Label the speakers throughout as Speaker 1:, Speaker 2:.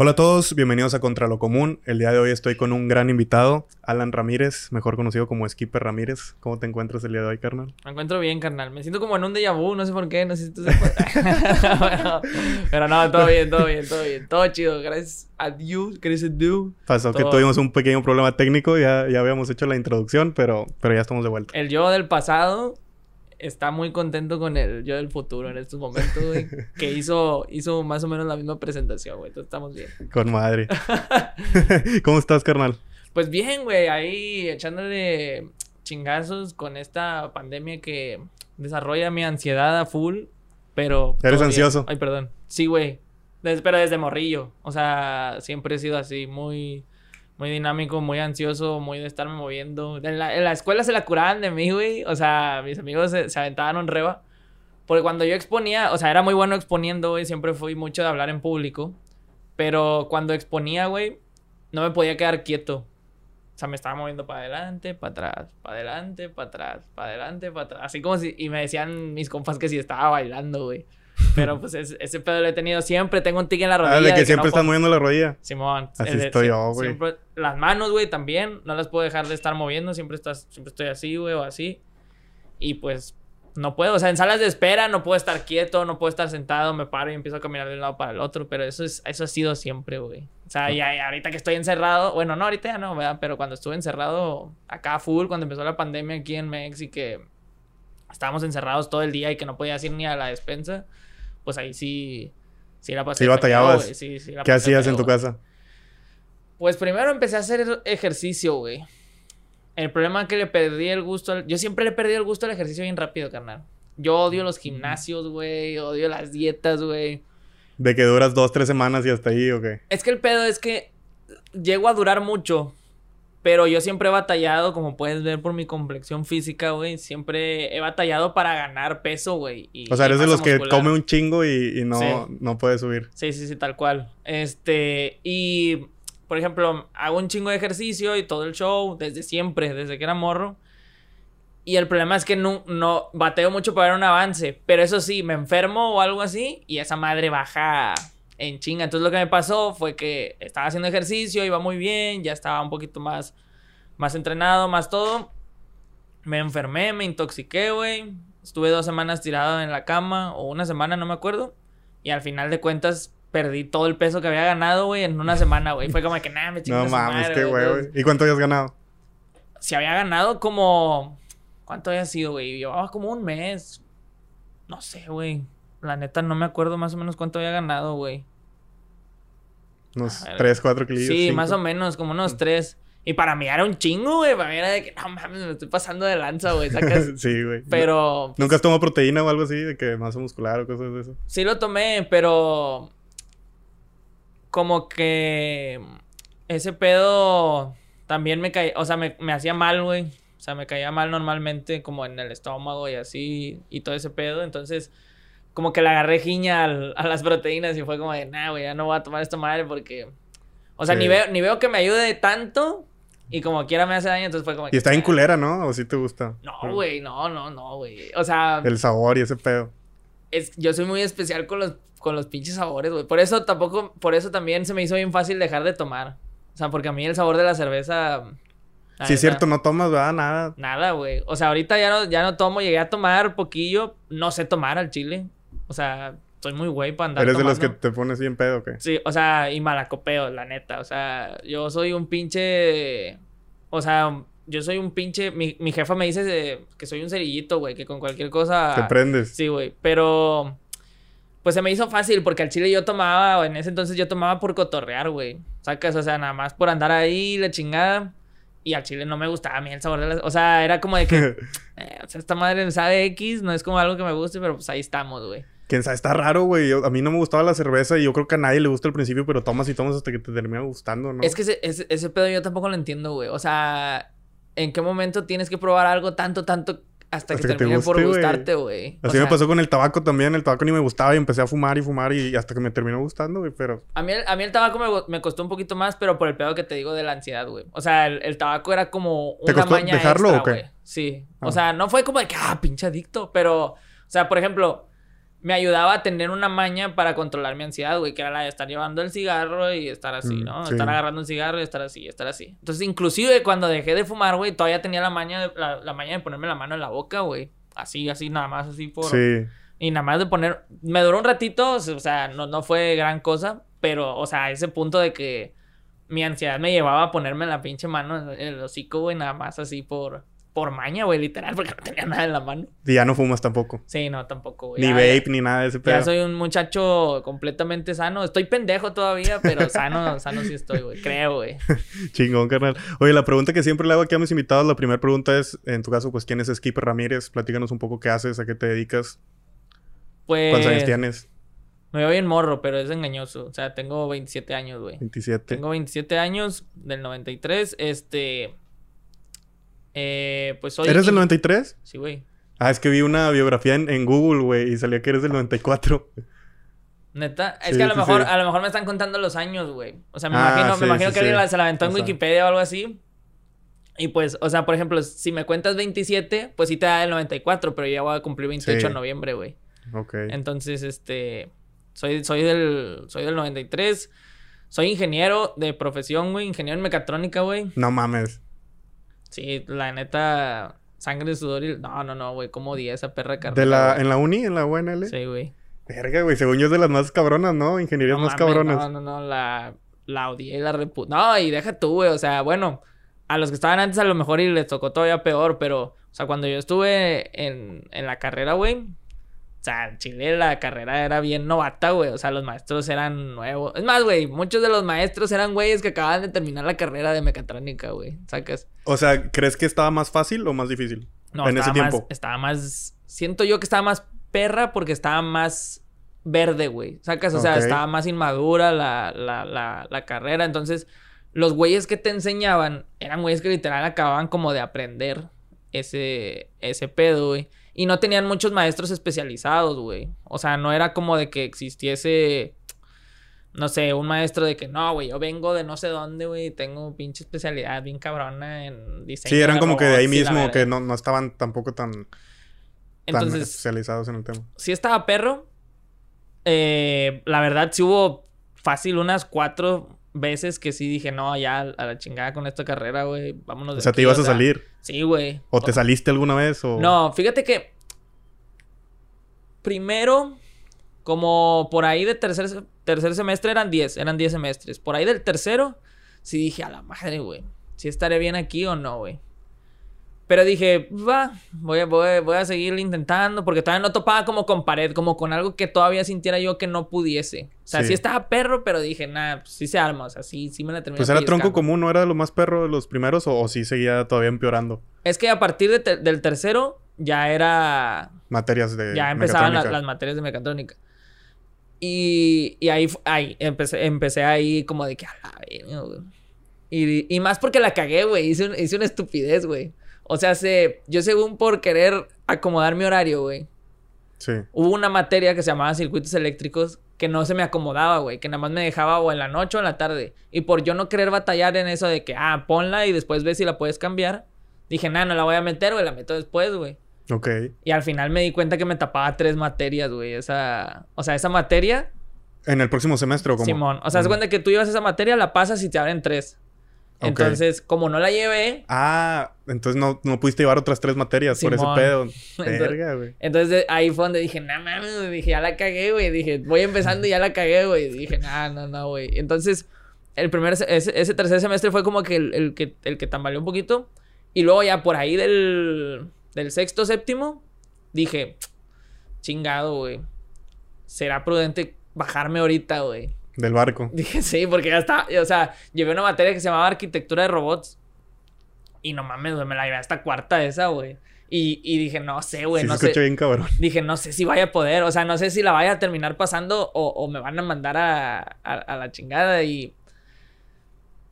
Speaker 1: Hola a todos, bienvenidos a Contra lo Común. El día de hoy estoy con un gran invitado, Alan Ramírez, mejor conocido como Skipper Ramírez. ¿Cómo te encuentras el día de hoy, carnal?
Speaker 2: Me encuentro bien, carnal. Me siento como en un déjà vu, no sé por qué, no sé si tú pero no, todo bien, todo bien, todo bien. Todo chido, gracias a Dios, gracias a Dios.
Speaker 1: Pasó que tuvimos un pequeño problema técnico, ya, ya habíamos hecho la introducción, pero, pero ya estamos de vuelta.
Speaker 2: El yo del pasado está muy contento con el yo del futuro en estos momentos, güey. que hizo, hizo más o menos la misma presentación, güey. Entonces estamos bien.
Speaker 1: Con madre. ¿Cómo estás, carnal?
Speaker 2: Pues bien, güey. Ahí echándole chingazos con esta pandemia que desarrolla mi ansiedad a full. Pero.
Speaker 1: ¿Eres ansioso?
Speaker 2: Ay, perdón. Sí, güey. pero desde morrillo. O sea, siempre he sido así, muy muy dinámico, muy ansioso, muy de estarme moviendo. En la, en la escuela se la curaban de mí, güey. O sea, mis amigos se, se, aventaban un reba. Porque cuando yo exponía, o sea, era muy bueno exponiendo, güey. Siempre fui mucho de hablar en público. Pero cuando exponía, güey, no me podía quedar quieto. O sea, me estaba moviendo para adelante, para atrás, para adelante, para atrás, para adelante, para atrás. Así como si... Y me decían mis compas que si estaba bailando, güey. Pero pues ese, pedo lo he tenido siempre. Tengo un tic en la rodilla.
Speaker 1: Ah, de que, siempre estás moviendo la rodilla.
Speaker 2: Simón.
Speaker 1: Así estoy yo, güey.
Speaker 2: Las manos, güey, también. No las puedo dejar de estar moviendo. Siempre, estás, siempre estoy así, güey, o así. Y pues no puedo. O sea, en salas de espera no puedo estar quieto, no puedo estar sentado. Me paro y empiezo a caminar de un lado para el otro. Pero eso, es, eso ha sido siempre, güey. O sea, y ahorita que estoy encerrado. Bueno, no, ahorita ya no, ¿verdad? Pero cuando estuve encerrado acá full, cuando empezó la pandemia aquí en México y que estábamos encerrados todo el día y que no podía ir ni a la despensa pues ahí sí, sí pasé.
Speaker 1: Sí batallabas. sí, sí, ¿Qué hacías en tu casa?
Speaker 2: Pues primero empecé a hacer ejercicio, güey. El problema es que le perdí el gusto. Yo siempre le perdí el gusto al ejercicio bien rápido, carnal. Yo odio los gimnasios, güey. Odio las dietas, güey.
Speaker 1: ¿De que duras dos, tres semanas y hasta ahí o qué?
Speaker 2: Es que el pedo es que llego a durar mucho. Pero yo siempre he batallado, como puedes ver por mi complexión física, güey. Siempre he batallado para ganar peso, güey.
Speaker 1: O sea, eres de los que come un chingo y, no, no puede subir.
Speaker 2: Sí, sí, sí, tal cual. Este, y por ejemplo, hago un chingo de ejercicio y todo el show desde siempre, desde que era morro. Y el problema es que no, no bateo mucho para ver un avance. Pero eso sí, me enfermo o algo así y esa madre baja en chinga. Entonces lo que me pasó fue que estaba haciendo ejercicio, iba muy bien, ya estaba un poquito más, más entrenado, más todo. Me enfermé, me intoxiqué, güey. Estuve dos semanas tirado en la cama, o una semana, no me acuerdo. Y al final de cuentas perdí todo el peso que había ganado, güey, en una semana, güey. Fue como que nada, me
Speaker 1: No mames, qué güey. ¿Y cuánto habías ganado?
Speaker 2: Si había ganado como. ¿Cuánto había sido, güey? Llevaba como un mes. No sé, güey. La neta no me acuerdo más o menos cuánto había ganado, güey.
Speaker 1: Unos 3, 4 kilos.
Speaker 2: Sí, más o menos, como unos 3. Mm. Y para mí era un chingo, güey. Para mí era de que, no mames, me estoy pasando de lanza, güey.
Speaker 1: sí, güey.
Speaker 2: Pero.
Speaker 1: ¿Nunca has tomado proteína o algo así? De que masa muscular o cosas de eso.
Speaker 2: Sí lo tomé, pero. Como que. Ese pedo también me caía. O sea, me, me hacía mal, güey. O sea, me caía mal normalmente, como en el estómago y así. Y todo ese pedo. Entonces como que le agarré giña a las proteínas y fue como de, nah, güey, ya no voy a tomar esta madre porque... O sea, ni, veo, ni veo que me ayude tanto y como quiera me hace daño, entonces fue como...
Speaker 1: Y está en culera, ¿no? ¿O sí te gusta?
Speaker 2: No, güey, no, no, no, güey. O sea...
Speaker 1: El sabor y ese pedo.
Speaker 2: Es, yo soy muy especial con los, con los pinches sabores, güey. Por eso tampoco, por eso también se me hizo bien fácil dejar de tomar. O sea, porque a mí el sabor de la cerveza...
Speaker 1: Sí, es cierto, no tomas, ¿verdad? Nada.
Speaker 2: Nada, güey. O sea, ahorita ya no, ya no tomo, llegué a tomar poquillo. No sé tomar al chile. O sea, soy muy güey para andar.
Speaker 1: ¿Eres de los que te pones bien pedo o qué?
Speaker 2: Sí, o sea, y malacopeo, la neta. O sea, yo soy un pinche. O sea, yo soy un pinche. Mi, mi jefa me dice que soy un cerillito, güey, que con cualquier cosa.
Speaker 1: Te prendes.
Speaker 2: Sí, güey. Pero. Pues se me hizo fácil porque al chile yo tomaba, en ese entonces yo tomaba por cotorrear, güey. Sacas, o sea, nada más por andar ahí, la chingada. Y al chile no me gustaba a mí el sabor de las... O sea, era como de que... eh, o sea, esta madre sabe X, no es como algo que me guste, pero pues ahí estamos, güey.
Speaker 1: Quién sabe, está raro, güey. A mí no me gustaba la cerveza y yo creo que a nadie le gusta al principio, pero tomas y tomas hasta que te termina gustando, ¿no?
Speaker 2: Es que ese, ese, pedo yo tampoco lo entiendo, güey. O sea, ¿en qué momento tienes que probar algo tanto, tanto hasta, que, termine por gustarte, güey?
Speaker 1: Así me pasó con el tabaco también. El tabaco ni me gustaba y empecé a fumar y fumar y hasta que me terminó gustando, güey, pero...
Speaker 2: A mí, a mí el tabaco me, me, costó un poquito más, pero por el pedo que te digo de la ansiedad, güey. O sea, el, tabaco era como una ¿Te costó dejarlo o qué? Sí. O ah. sea, no fue como de que, ah, pinche adicto, pero... O sea, por ejemplo me ayudaba a tener una maña para controlar mi ansiedad, güey, que era la de estar llevando el cigarro y estar así,
Speaker 1: Mm,
Speaker 2: ¿no?
Speaker 1: sí.
Speaker 2: Estar agarrando un cigarro y estar así, estar así. Entonces, inclusive cuando dejé de fumar, güey, todavía tenía la maña, de, la, la maña de ponerme la mano en la boca, güey. Así, así, nada más, así por...
Speaker 1: Sí.
Speaker 2: Y nada más de poner... Me duró un ratito, o sea, no, no fue gran cosa, pero, o sea, a ese punto de que mi ansiedad me llevaba a ponerme la pinche mano en el hocico, güey, nada más así por... Por maña, güey, literal, porque no tenía nada en la mano.
Speaker 1: Y ya no fumas tampoco.
Speaker 2: Sí, no, tampoco, güey.
Speaker 1: Ni
Speaker 2: Ya-
Speaker 1: vape, ni nada de ese pedo.
Speaker 2: ya soy un muchacho completamente sano. Estoy pendejo todavía, pero sano, sano sí estoy, güey. Creo, güey.
Speaker 1: Chingón, carnal. Oye, la pregunta que siempre le hago aquí a mis invitados, la primera pregunta es, en tu caso, pues, ¿quién es Skipper Ramírez? Platícanos un poco qué haces, a qué te dedicas,
Speaker 2: Pues.
Speaker 1: cuántos años tienes.
Speaker 2: Me veo bien morro, pero es engañoso. O sea, tengo 27 años, güey.
Speaker 1: 27.
Speaker 2: Tengo 27 años del 93. Este. Eh, pues soy.
Speaker 1: ¿Eres del 93?
Speaker 2: Sí, güey.
Speaker 1: Ah, es que vi una biografía en, en Google, güey, y salía que eres del 94.
Speaker 2: Neta. Es
Speaker 1: Sí,
Speaker 2: que a lo
Speaker 1: sí,
Speaker 2: mejor,
Speaker 1: sí.
Speaker 2: a lo mejor me están contando los años, güey. O sea, me
Speaker 1: Ah,
Speaker 2: imagino, me imagino que alguien se la aventó en
Speaker 1: O sea.
Speaker 2: Wikipedia o algo así. Y pues, o sea, por ejemplo, si me cuentas 27, pues sí te da el 94, pero ya voy a cumplir 28
Speaker 1: Sí.
Speaker 2: en noviembre, güey.
Speaker 1: Ok.
Speaker 2: Entonces, este. Soy, soy del. Soy del 93. Soy ingeniero de profesión, güey. Ingeniero en mecatrónica, güey.
Speaker 1: No mames.
Speaker 2: Sí, la neta. Sangre, sudor y. No, no, no, güey. ¿Cómo odié esa perra carrera?
Speaker 1: ¿De la, en la uni, en la UNL?
Speaker 2: Sí, güey.
Speaker 1: Verga, güey, según yo es de las más cabronas, ¿no? Ingenierías
Speaker 2: No
Speaker 1: más cabronas.
Speaker 2: No, no, no. La, la odié y la repu... No, y deja tú, güey. O sea, bueno. A los que estaban antes a lo mejor y les tocó todavía peor, pero... O sea, cuando yo estuve en, en la carrera, güey... O sea, en Chile la carrera era bien novata, güey. O sea, los maestros eran nuevos. Es más, güey, muchos de los maestros eran güeyes que acababan de terminar la carrera de mecatrónica, güey. ¿Sacas?
Speaker 1: O sea, ¿crees que estaba más fácil o más difícil?
Speaker 2: No,
Speaker 1: en ese
Speaker 2: estaba más-
Speaker 1: tiempo.
Speaker 2: estaba más. Siento yo que estaba más perra porque estaba más verde, güey. ¿Sacas? O sea, estaba más inmadura la, la, la, la carrera. Entonces, los güeyes que te enseñaban eran güeyes que literal acababan como de aprender ese, ese pedo, güey. Y no tenían muchos maestros especializados, güey. O sea, no era como de que existiese. No sé, un maestro de que no, güey, yo vengo de no sé dónde, güey, tengo pinche especialidad bien cabrona en diseño.
Speaker 1: Sí, eran como que de ahí mismo, que no, no estaban tampoco tan, tan
Speaker 2: Entonces,
Speaker 1: especializados en el tema.
Speaker 2: sí estaba perro. Eh, la verdad, sí hubo fácil unas cuatro veces que sí dije, no, ya a la chingada con esta carrera, güey. Vámonos de
Speaker 1: O sea, te
Speaker 2: aquí",
Speaker 1: ibas a salir.
Speaker 2: Sí, güey.
Speaker 1: ¿O te saliste alguna vez? O...
Speaker 2: No, fíjate que. Primero, como por ahí de tercer, tercer semestre eran 10, eran 10 semestres. Por ahí del tercero, sí dije, a la madre, güey. Si estaré bien aquí o no, güey. Pero dije, va, voy a, voy, a- voy a seguir intentando, porque todavía no topaba como con pared, como con algo que todavía sintiera yo que no pudiese. O sea, sí,
Speaker 1: Sí.
Speaker 2: estaba perro, pero dije, nah, pues sí se arma, o sea, sí, sí me la terminé
Speaker 1: Pues era tronco común, ¿no era lo más perro de los primeros? ¿O, o sí seguía todavía empeorando?
Speaker 2: Es que a partir de te- del tercero ya era
Speaker 1: Materias de
Speaker 2: ya empezaban la- las materias de mecatrónica. Y, y ahí, ahí empecé, empecé ahí como de que a la verga, güey. Y, y más porque la cagué, güey. Hice, un- hice una estupidez, güey. O sea, se, yo según por querer acomodar mi horario, güey.
Speaker 1: Sí.
Speaker 2: Hubo una materia que se llamaba circuitos eléctricos que no se me acomodaba, güey. Que nada más me dejaba o en la noche o en la tarde. Y por yo no querer batallar en eso de que, ah, ponla y después ves si la puedes cambiar. Dije, nah, no la voy a meter, güey. La meto después, güey.
Speaker 1: Ok.
Speaker 2: Y al final me di cuenta que me tapaba tres materias, güey. Esa. O sea, esa materia,
Speaker 1: ¿En el próximo semestre o cómo?
Speaker 2: Simón. O sea,
Speaker 1: Mm.
Speaker 2: cuenta que tú llevas esa materia, la pasas y te abren tres. Entonces, como no la llevé,
Speaker 1: Ah, entonces no, no pudiste llevar otras tres materias por ese
Speaker 2: Simón.
Speaker 1: pedo.
Speaker 2: Entonces-
Speaker 1: Verga, güey.
Speaker 2: entonces ahí fue donde dije, nah, mames. Dije, ya la cagué, güey. Dije, voy empezando y ya la cagué, güey. Dije, nah, no, no, güey. Entonces, el primer, se- ese, ese tercer semestre fue como que el, el que el que tambaleó un poquito. Y luego ya por ahí del, del sexto, séptimo, dije, chingado, güey. Será prudente bajarme ahorita, güey.
Speaker 1: Del barco.
Speaker 2: Dije, sí, porque ya está. O sea, llevé una materia que se llamaba arquitectura de robots. Y no mames, güey, me la llevé hasta cuarta esa, güey. Y, y dije, no sé, güey,
Speaker 1: sí,
Speaker 2: no
Speaker 1: se
Speaker 2: sé.
Speaker 1: bien cabrón.
Speaker 2: Dije, no sé si vaya a poder. O sea, no sé si la vaya a terminar pasando o, o me van a mandar a, a, a la chingada. Y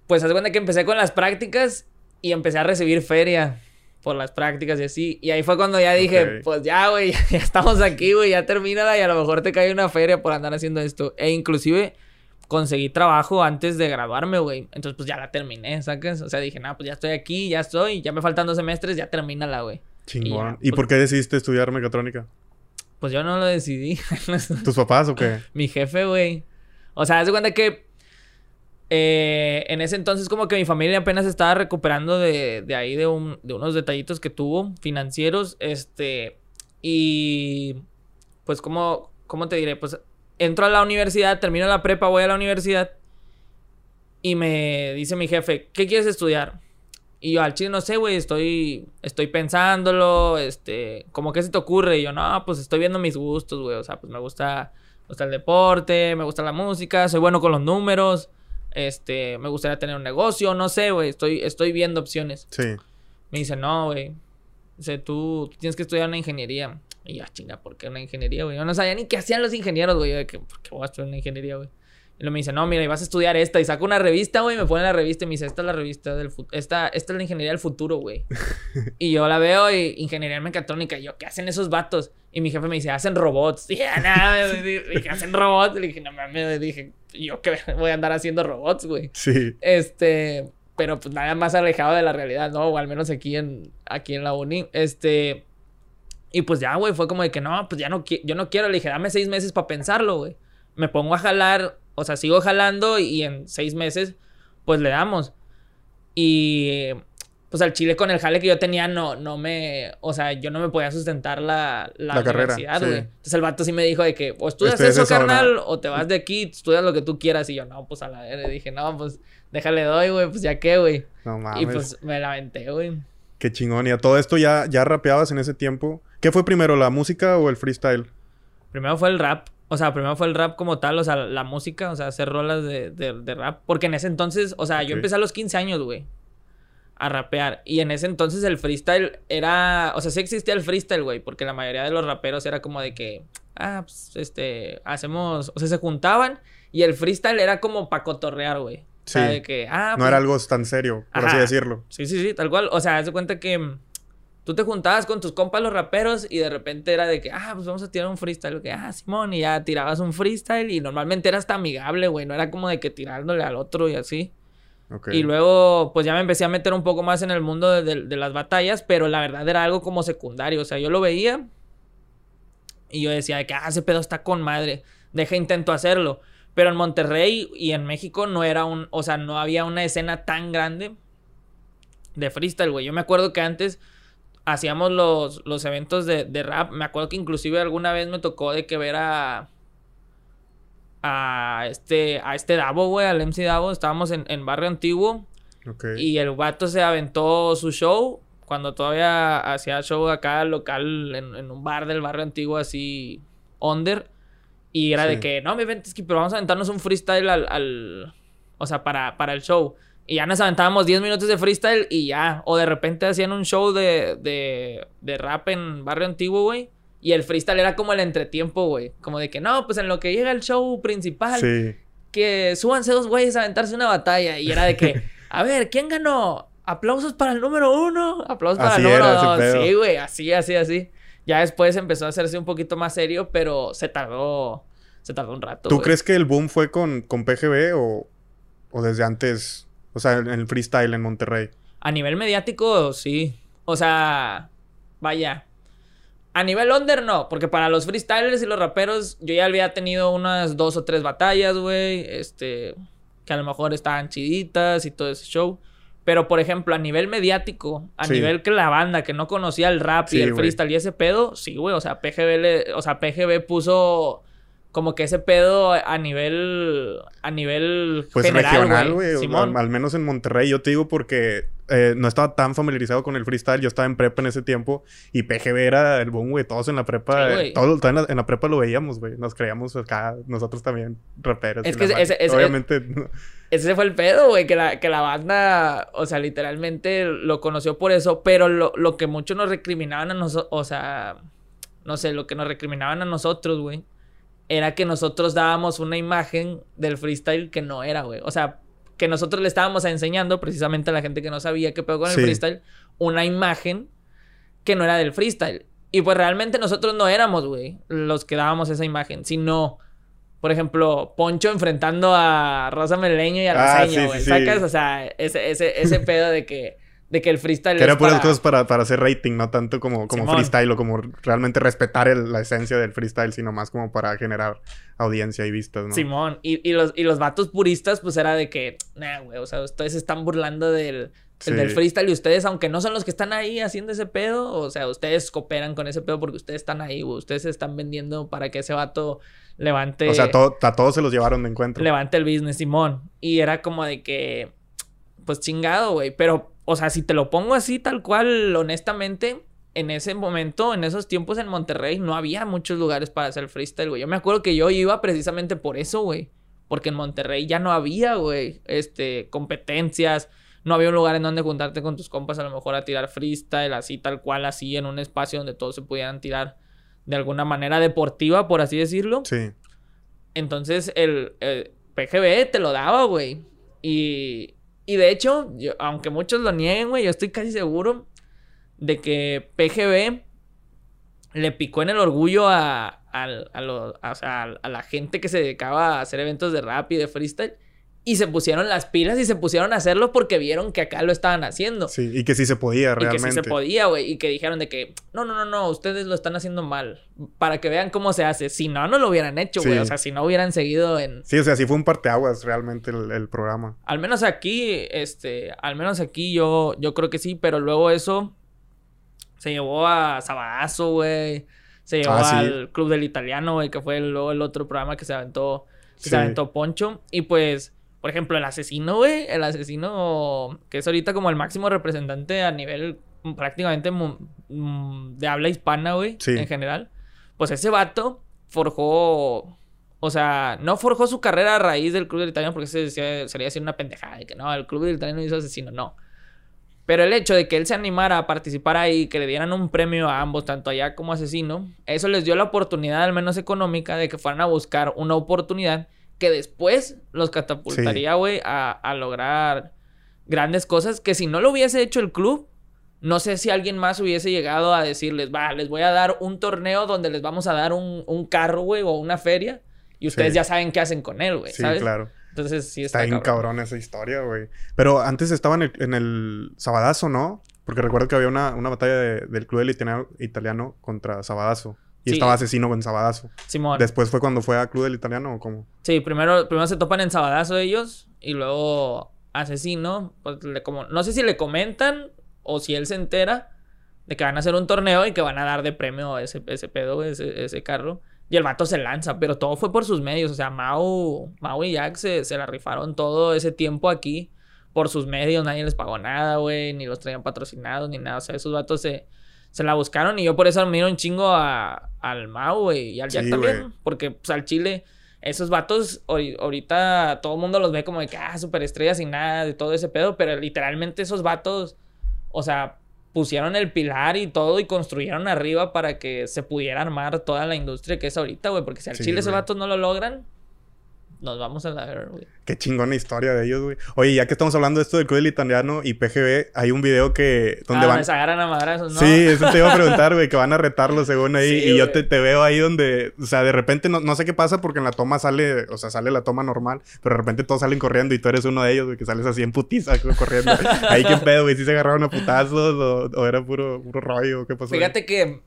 Speaker 2: pues haz cuenta que empecé con las prácticas y empecé a recibir feria por las prácticas y así. Y ahí fue cuando ya dije,
Speaker 1: Ok.
Speaker 2: pues ya, güey, ya estamos aquí, güey, ya termínala y a lo mejor te cae una feria por andar haciendo esto. E inclusive conseguí trabajo antes de graduarme, güey. Entonces, pues ya la terminé, ¿sacas? O sea, dije, no, pues ya estoy aquí, ya estoy, ya me faltan dos semestres, ya termínala, güey.
Speaker 1: Chingón.
Speaker 2: Y
Speaker 1: ¿Y,
Speaker 2: ya,
Speaker 1: por qué decidiste estudiar mecatrónica?
Speaker 2: Pues yo no lo decidí.
Speaker 1: ¿Tus papás o qué?
Speaker 2: Mi jefe, güey. O sea, haz de cuenta que eh, en ese entonces como que mi familia apenas estaba recuperando de, de ahí de, un, de unos detallitos que tuvo financieros. Este, y pues como, ¿cómo te diré? Pues entro a la universidad, termino la prepa, voy a la universidad y me dice mi jefe, ¿qué quieres estudiar? Y yo al chile no sé, güey, estoy, estoy pensándolo, este, como que se te ocurre? Y yo, no, pues estoy viendo mis gustos, güey, o sea, pues me gusta, me gusta el deporte, me gusta la música, soy bueno con los números, este, me gustaría tener un negocio, no sé, güey, estoy, estoy viendo opciones.
Speaker 1: Sí.
Speaker 2: Me dice, no, güey, dice, tú, tú tienes que estudiar una ingeniería. Y yo, ah, chinga, ¿por qué una ingeniería, güey? Yo no sabía ni qué hacían los ingenieros, güey, de que, ¿por qué voy a estudiar una ingeniería, güey? Y luego me dice, no, mira, y vas a estudiar esta. Y saco una revista, güey, me pone la revista y me dice, esta es la revista del futuro. Esta, esta es la ingeniería del futuro, güey. y yo la veo y ingeniería mecatrónica. Y yo, ¿qué hacen esos vatos? Y mi jefe me dice, hacen robots. Y ya, nada, dije, hacen robots. Le dije, no mames, dije, yo qué voy a andar haciendo robots, güey.
Speaker 1: Sí.
Speaker 2: Este, pero pues nada más alejado de la realidad, ¿no? O al menos aquí en, aquí en la uni. Este, y pues ya, güey, fue como de que no, pues ya no, yo no quiero. Le dije, dame seis meses para pensarlo, güey. Me pongo a jalar o sea, sigo jalando y en seis meses, pues le damos. Y pues al chile con el jale que yo tenía, no, no me, o sea, yo no me podía sustentar la, la, universidad, güey. Entonces el vato sí me dijo de que o estudias este eso, carnal, o te vas de aquí, estudias lo que tú quieras. Y yo, no, pues a la vez, dije, no, pues déjale doy, güey, pues ya qué, güey. No mames. Y pues me la aventé, güey.
Speaker 1: Qué chingón. Y a todo esto ya, ya rapeabas en ese tiempo. ¿Qué fue primero, la música o el freestyle?
Speaker 2: Primero fue el rap. O sea, primero fue el rap como tal, o sea, la música, o sea, hacer rolas de, de, rap. Porque en ese entonces, o sea, yo empecé a los 15 años, güey, a rapear. Y en ese entonces el freestyle era, o sea, sí existía el freestyle, güey, porque la mayoría de los raperos era como de que, ah, pues, este, hacemos, o sea, se juntaban y el freestyle era como para cotorrear, güey. O sea, de que, ah,
Speaker 1: No era pues algo tan serio, por así decirlo.
Speaker 2: Sí, sí, sí, tal cual. O sea, haz de cuenta que tú te juntabas con tus compas los raperos y de repente era de que, ah, pues vamos a tirar un freestyle. Que, ah, Simón, y ya tirabas un freestyle y normalmente era hasta amigable, güey. No era como de que tirándole al otro y así. Y luego, pues ya me empecé a meter un poco más en el mundo de, las batallas, pero la verdad era algo como secundario. O sea, yo lo veía y yo decía de que, ah, ese pedo está con madre. Deja intento hacerlo. Pero en Monterrey y en México no era un, o sea, no había una escena tan grande de freestyle, güey. Yo me acuerdo que antes hacíamos los, los eventos de, de, rap. Me acuerdo que inclusive alguna vez me tocó de que ver a. A este, a este Davo, güey, al MC Davo. Estábamos en, en Barrio Antiguo. Y el vato se aventó su show. Cuando todavía hacía show acá local en, un bar del barrio antiguo así. Under. Y era de que, no, me ventes que pero vamos a aventarnos un freestyle al. al o sea, para, para el show. Y ya nos aventábamos 10 minutos de freestyle y ya. O de repente hacían un show de, de, de rap en Barrio Antiguo, güey. Y el freestyle era como el entretiempo, güey. Como de que no, pues en lo que llega el show principal. Sí. Que súbanse dos güeyes a aventarse una batalla. Y era de que, a ver, ¿quién ganó? Aplausos para el número uno. Aplausos para el número dos. Sí, güey, así, así, así. Ya después empezó a hacerse un poquito más serio, pero se tardó. Se tardó un rato.
Speaker 1: ¿Tú crees que el boom fue con, con PGB o, o desde antes o sea, en el freestyle en Monterrey.
Speaker 2: A nivel mediático, sí. O sea, vaya. A nivel under, no. Porque para los freestylers y los raperos, yo ya había tenido unas dos o tres batallas, güey. Este. Que a lo mejor estaban chiditas y todo ese show. Pero, por ejemplo, a nivel mediático, a nivel que la banda que no conocía el rap y el freestyle y ese pedo, sí, güey. O sea, PGB le, o sea, PGB puso como que ese pedo a nivel a nivel
Speaker 1: pues regional güey. al, menos en Monterrey. Yo te digo porque eh, no estaba tan familiarizado con el freestyle. Yo estaba en prepa en ese tiempo y PGB era el boom güey. Todos en la prepa todos en la, prepa lo veíamos güey. Nos creíamos acá nosotros también raperos
Speaker 2: es que ese, obviamente ese fue el pedo güey que la, que la banda o sea literalmente lo conoció por eso pero lo, lo que muchos nos recriminaban a nosotros o sea no sé lo que nos recriminaban a nosotros güey era que nosotros dábamos una imagen del freestyle que no era, güey. O sea, que nosotros le estábamos enseñando precisamente a la gente que no sabía qué pedo con el freestyle, una imagen que no era del freestyle. Y pues realmente nosotros no éramos, güey, los que dábamos esa imagen, sino, por ejemplo, Poncho enfrentando a Rosa Meleño y a la ah, güey. ¿Sacas? O sea, ese, ese, ese pedo de que de que el freestyle
Speaker 1: que era puras cosas para, para hacer rating, no tanto como, como freestyle o como realmente respetar la esencia del freestyle, sino más como para generar audiencia y vistas, ¿no?
Speaker 2: Simón, y, y, los, y los vatos puristas, pues era de que, nah, güey, o sea, ustedes se están burlando del, del freestyle y ustedes, aunque no son los que están ahí haciendo ese pedo, o sea, ustedes cooperan con ese pedo porque ustedes están ahí, güey, ustedes se están vendiendo para que ese vato levante.
Speaker 1: O sea, a todos se los llevaron de encuentro.
Speaker 2: Levante el business, Simón. Y era como de que, pues chingado, güey, pero o sea, si te lo pongo así, tal cual, honestamente, en ese momento, en esos tiempos en Monterrey, no había muchos lugares para hacer freestyle, güey. Yo me acuerdo que yo iba precisamente por eso, güey. Porque en Monterrey ya no había, güey, este, competencias. No había un lugar en donde juntarte con tus compas a lo mejor a tirar freestyle, así tal cual, así, en un espacio donde todos se pudieran tirar de alguna manera deportiva, por así decirlo. Sí. Entonces, el, el PGB te lo daba, güey. Y, y de hecho, aunque muchos lo nieguen, güey, yo estoy casi seguro de que PGB le picó en el orgullo a, a, a la gente que se dedicaba a hacer eventos de rap y de freestyle y se pusieron las pilas y se pusieron a hacerlo porque vieron que acá lo estaban haciendo.
Speaker 1: Sí, y que sí se podía realmente.
Speaker 2: Y que sí se podía, güey. Y que dijeron de que, no, no, no, no, ustedes lo están haciendo mal. Para que vean cómo se hace. Si no, no lo hubieran hecho, güey. O sea, si no hubieran seguido en...
Speaker 1: Sí, o sea, sí fue un parteaguas realmente el, programa.
Speaker 2: Al menos aquí, este, al menos aquí yo, yo creo que sí, pero luego eso se llevó a Sabadazo, güey. Se llevó ah, al Club del Italiano, güey, que fue luego el otro programa que se aventó, que se aventó Poncho. Y pues por ejemplo, el asesino, güey, el asesino que es ahorita como el máximo representante a nivel prácticamente de habla hispana, güey, en general. Pues ese vato forjó, o sea, no forjó su carrera a raíz del Club del Italiano porque se sería decir una pendejada de que no, el Club del Italiano hizo asesino, no. Pero el hecho de que él se animara a participar ahí, que le dieran un premio a ambos, tanto allá como asesino, eso les dio la oportunidad, al menos económica, de que fueran a buscar una oportunidad que después los catapultaría, güey, a, lograr grandes cosas que si no lo hubiese hecho el club, no sé si alguien más hubiese llegado a decirles, va, les voy a dar un torneo donde les vamos a dar un, carro, güey, o una feria, y ustedes ya saben qué hacen con él, güey, sí, claro. Entonces sí está,
Speaker 1: está bien cabrón. esa historia, güey. Pero antes estaba en el, en el Sabadazo, ¿no? Porque recuerdo que había una, batalla del club del italiano contra Sabadazo. Y estaba asesino en Sabadazo. Simón. Después fue cuando fue a Club del Italiano o cómo?
Speaker 2: Sí, primero, primero se topan en Sabadazo ellos y luego asesino, pues le como, no sé si le comentan o si él se entera de que van a hacer un torneo y que van a dar de premio ese, ese pedo, ese, ese carro. Y el vato se lanza, pero todo fue por sus medios. O sea, Mau, Mau y Jack se, se la rifaron todo ese tiempo aquí por sus medios. Nadie les pagó nada, güey. Ni los traían patrocinados, ni nada. O sea, esos vatos se, se la buscaron y yo por eso admiro un chingo a, al Mau, güey, y al Jack también. Porque, pues, al Chile, esos vatos, ahorita todo el mundo los ve como de que, ah, superestrellas y nada, de todo ese pedo, pero literalmente esos vatos, o sea, pusieron el pilar y todo y construyeron arriba para que se pudiera armar toda la industria que es ahorita, güey, porque si al Chile esos vatos no lo logran, nos vamos a la ver, güey.
Speaker 1: Qué chingona historia de ellos, güey. Oye, ya que estamos hablando de esto del Club Italiano y PGB, hay un video que...
Speaker 2: Donde ah, van... se agarran a madrazos, ¿no?
Speaker 1: Sí, eso te iba a preguntar, güey, que van a retarlo según ahí. y yo te, te, veo ahí donde... O sea, de repente no, no, sé qué pasa porque en la toma sale... O sea, sale la toma normal, pero de repente todos salen corriendo y tú eres uno de ellos, güey, que sales así en putiza corriendo. ahí qué pedo, güey, si se agarraron a putazos o, o era puro, puro rollo, ¿qué pasó?
Speaker 2: Fíjate que...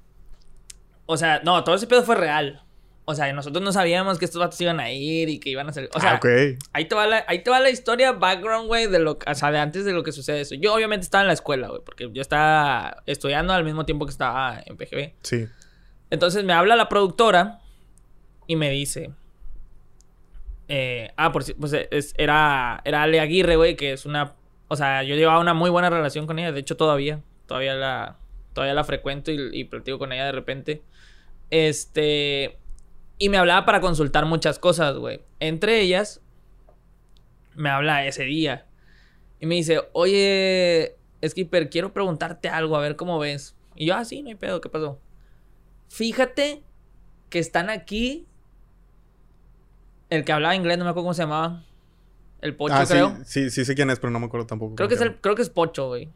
Speaker 2: O sea, no, todo ese pedo fue real. O sea, nosotros no sabíamos que estos vatos iban a ir y que iban a hacer. O sea, ah, ahí, te va la, ahí te va la historia, background, güey, de lo o sea, de antes de lo que sucede eso. Yo obviamente estaba en la escuela, güey, porque yo estaba estudiando al mismo tiempo que estaba en PGB. Sí. Entonces me habla la productora y me dice. Eh, ah, por pues es, era, era Ale Aguirre, güey, que es una. O sea, yo llevaba una muy buena relación con ella. De hecho, todavía. Todavía la. Todavía la frecuento y, y platico con ella de repente. Este. Y me hablaba para consultar muchas cosas, güey. Entre ellas, me habla ese día. Y me dice, oye, Skipper, quiero preguntarte algo, a ver cómo ves. Y yo, ah, sí, no hay pedo, ¿qué pasó? Fíjate que están aquí. El que hablaba inglés, no me acuerdo cómo se llamaba. El Pocho, ah, creo.
Speaker 1: Sí, sí, sé quién es, pero no me acuerdo tampoco.
Speaker 2: Creo que, es el, creo que es Pocho, güey.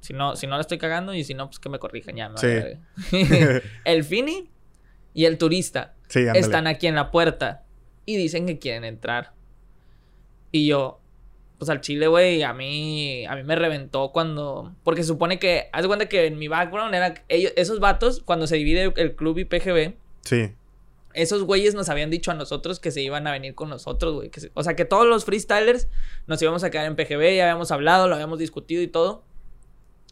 Speaker 2: Si no, si no la estoy cagando y si no, pues que me corrijan ya. ¿no? Sí. el Fini y el turista están aquí en la puerta y dicen que quieren entrar. Y yo, pues al chile, güey, a mí, a mí me reventó cuando... Porque se supone que, haz de cuenta que en mi background era... Ellos, esos vatos, cuando se divide el club y PGB... Sí. Esos güeyes nos habían dicho a nosotros que se iban a venir con nosotros, güey. o sea, que todos los freestylers nos íbamos a quedar en PGB, ya habíamos hablado, lo habíamos discutido y todo.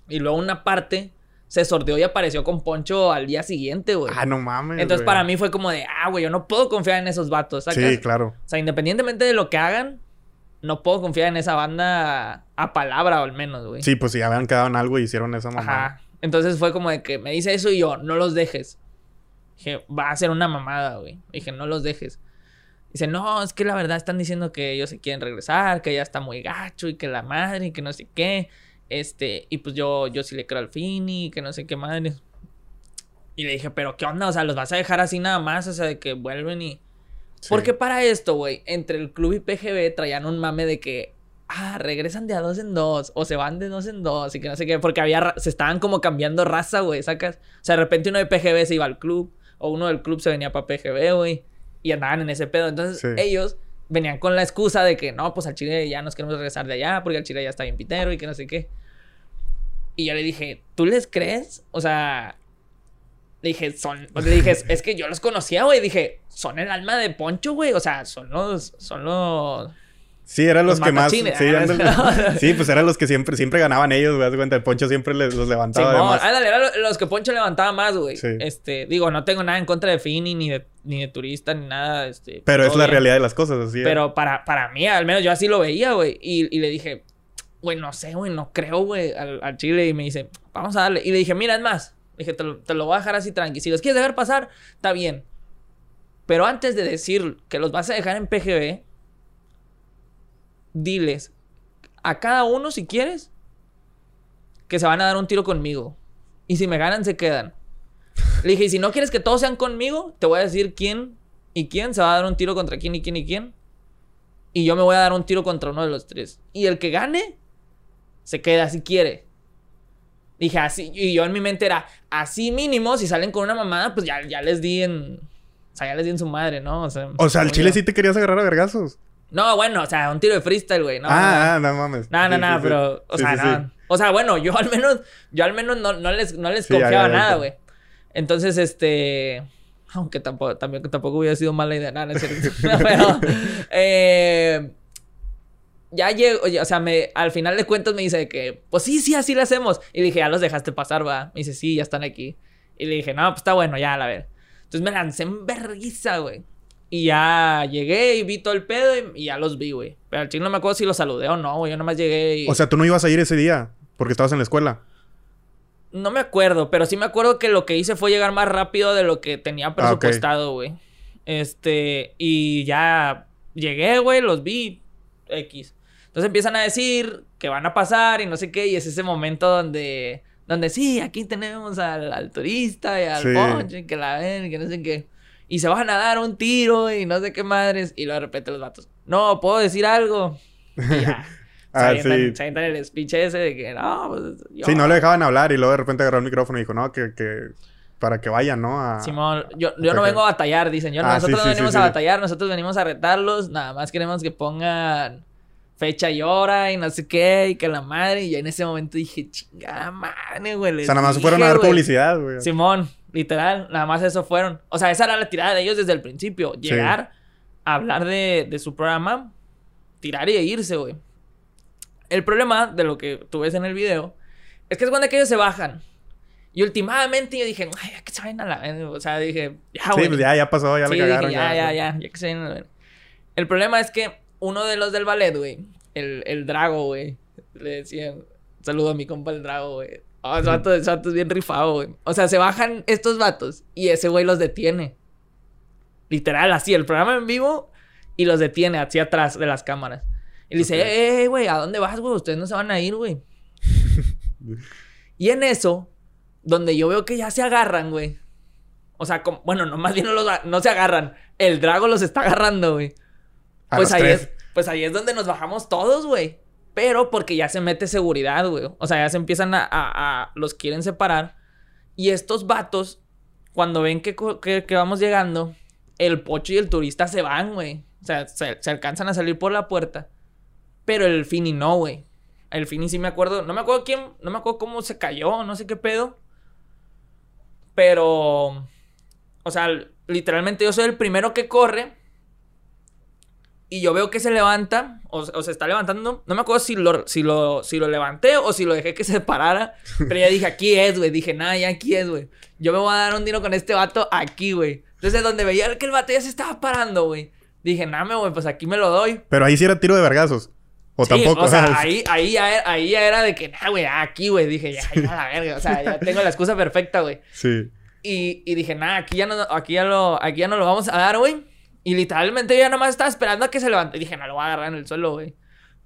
Speaker 2: Y luego una parte se sorteó y apareció con Poncho al día siguiente, güey.
Speaker 1: Ah, no mames.
Speaker 2: Entonces para mí fue como de, ah, güey, yo no puedo confiar en esos vatos.
Speaker 1: Sí, claro.
Speaker 2: O sea, independientemente de lo que hagan, no puedo confiar en esa banda a palabra o al menos, güey.
Speaker 1: Sí, pues si habían quedado en algo y hicieron esa mamada. Ajá.
Speaker 2: Entonces fue como de que me dice eso y yo, no los dejes. Dije, va a ser una mamada, güey. Dije, no los dejes. Dice, no, es que la verdad están diciendo que ellos se quieren regresar, que ya está muy gacho y que la madre y que no sé qué. Este, y pues yo, yo sí le creo al Fini, que no sé qué madre. Y le dije, pero ¿qué onda? O sea, ¿los vas a dejar así nada más? O sea, de que vuelven y... Porque para esto, güey, entre el club y PGB traían un mame de que, ah, regresan de a dos en dos, o se van de dos en dos, y que no sé qué, porque había, se estaban como cambiando raza, güey, sacas. O sea, de repente uno de PGB se iba al club, o uno del club se venía para PGB, güey, y andaban en ese pedo. Entonces, ellos venían con la excusa de que, no, pues al Chile ya nos queremos regresar de allá, porque el Chile ya está bien pitero y que no sé qué. Y yo le dije, ¿tú les crees? O sea, le dije, son, le dije, es que yo los conocía, güey. Dije, son el alma de Poncho, güey. O sea, son los, son los.
Speaker 1: Sí, eran los, que más. Sí, sí, pues eran los que siempre, siempre ganaban ellos, güey. cuenta, el Poncho siempre les, los levantaba. Sí, no,
Speaker 2: ándale, eran los que Poncho levantaba más, güey. Este, digo, no tengo nada en contra de Fini, ni de, ni de turista, ni nada. Este,
Speaker 1: Pero es la realidad de las cosas, así.
Speaker 2: Pero para, para mí, al menos yo así lo veía, güey. Y, y le dije, güey, no sé, güey, no creo, güey, al, Chile. Y me dice, vamos a darle. Y le dije, mira, es más. dije, te lo, voy a dejar así tranqui. Si los quieres dejar pasar, está bien. Pero antes de decir que los vas a dejar en PGB, diles a cada uno, si quieres, que se van a dar un tiro conmigo. Y si me ganan, se quedan. Le dije, y si no quieres que todos sean conmigo, te voy a decir quién y quién se va a dar un tiro contra quién y quién y quién. Y yo me voy a dar un tiro contra uno de los tres. Y el que gane, se queda si quiere. Dije así, y yo en mi mente era, así mínimo, si salen con una mamada, pues ya, ya les di en. O sea, ya les di en su madre, ¿no? O sea,
Speaker 1: o sea al chile sí te querías agarrar a vergazos.
Speaker 2: No, bueno, o sea, un tiro de freestyle, güey.
Speaker 1: No, ah, no, no, mames.
Speaker 2: No, no, no, pero, o sea, no. O sea, bueno, yo al menos, yo al menos no, no les, no les confiaba nada, güey. Entonces, este. Aunque tampoco, también, tampoco hubiera sido mala idea, nada, no es cierto. pero, eh ya llego, o sea, me, al final de cuentas me dice que, pues sí, sí, así lo hacemos. Y dije, ya los dejaste pasar, va. Me dice, sí, ya están aquí. Y le dije, no, pues está bueno, ya, a ver. Entonces me lancé en vergüenza, güey. Y ya llegué y vi todo el pedo y, ya los vi, güey. Pero al chino no me acuerdo si los saludé o no, güey. Yo nomás llegué y...
Speaker 1: O sea, tú no ibas a ir ese día porque estabas en la escuela.
Speaker 2: No me acuerdo, pero sí me acuerdo que lo que hice fue llegar más rápido de lo que tenía ah, presupuestado, güey. Este, y ya llegué, güey, los vi. X. Entonces empiezan a decir que van a pasar y no sé qué, y es ese momento donde, donde sí, aquí tenemos al, turista y al ponche, que la ven, que no sé qué. Y se van a dar un tiro y no sé qué madres, y luego de repente los vatos, no, ¿puedo decir algo? Y ya. ah, sí. Se el speech ese de que no, pues,
Speaker 1: Sí, no le dejaban hablar y luego de repente agarró el micrófono y dijo, no, que, que para que vayan, ¿no? A,
Speaker 2: Simón, yo, yo no vengo a batallar, dicen. Yo, ah, nosotros no venimos a batallar, nosotros venimos a retarlos. Nada más queremos que pongan fecha y hora y no sé qué, y que la madre. Y yo en ese momento dije, chingada madre, güey.
Speaker 1: O sea, nada más fueron a dar publicidad, güey.
Speaker 2: Simón, literal, nada más eso fueron. O sea, esa era la tirada de ellos desde el principio. Llegar a hablar de, de su programa, tirar y irse, güey. El problema de lo que tú ves en el video es que es cuando ellos se bajan. Y últimamente yo dije, ay, ya que se vayan a la. O sea, dije,
Speaker 1: ya, güey. Sí, pues ya, ya pasó, ya sí, la cagaron.
Speaker 2: ya, ya, ya, ya, que se vayan a la. El problema es que uno de los del ballet, güey, el, el Drago, güey, le decían, saludo a mi compa el Drago, güey. Oh, ese vato, es bien rifado, güey. O sea, se bajan estos vatos y ese güey los detiene. Literal, así, el programa en vivo y los detiene hacia atrás de las cámaras. Y le dice, eh, güey, ¿a dónde vas, güey? Ustedes no se van a ir, güey. y en eso, donde yo veo que ya se agarran, güey. O sea, bueno, no, más bien no, los, no se agarran. El Drago los está agarrando, güey pues ahí, es, pues ahí es donde nos bajamos todos, güey. Pero porque ya se mete seguridad, güey. O sea, ya se empiezan a, a, los quieren separar. Y estos vatos, cuando ven que, que, vamos llegando, el pocho y el turista se van, güey. O sea, se, alcanzan a salir por la puerta. Pero el Fini no, güey. El Fini sí me acuerdo. No me acuerdo quién. No me acuerdo cómo se cayó. No sé qué pedo. Pero. O sea, literalmente yo soy el primero que corre. Y yo veo que se levanta. O, se está levantando. No me acuerdo si lo, si, lo, si lo levanté o si lo dejé que se parara. Pero ya dije, aquí es, güey. Dije, nada, ya aquí es, güey. Yo me voy a dar un tiro con este vato aquí, güey. Entonces, donde veía que el vato ya se estaba parando, güey. Dije, nada, güey, pues aquí me lo doy.
Speaker 1: Pero ahí sí era tiro de vergazos. O tampoco.
Speaker 2: O sea, ahí, ahí, ya era, ahí ya era de que, nah, güey, aquí, güey. Dije, ya, ya, la verga. O sea, ya tengo la excusa perfecta, güey. Sí. Y, y dije, nada, aquí ya no, aquí ya lo, aquí ya no lo vamos a dar, güey. Y literalmente yo ya nomás estaba esperando a que se levante. Y dije, no, lo voy a agarrar en el suelo, güey.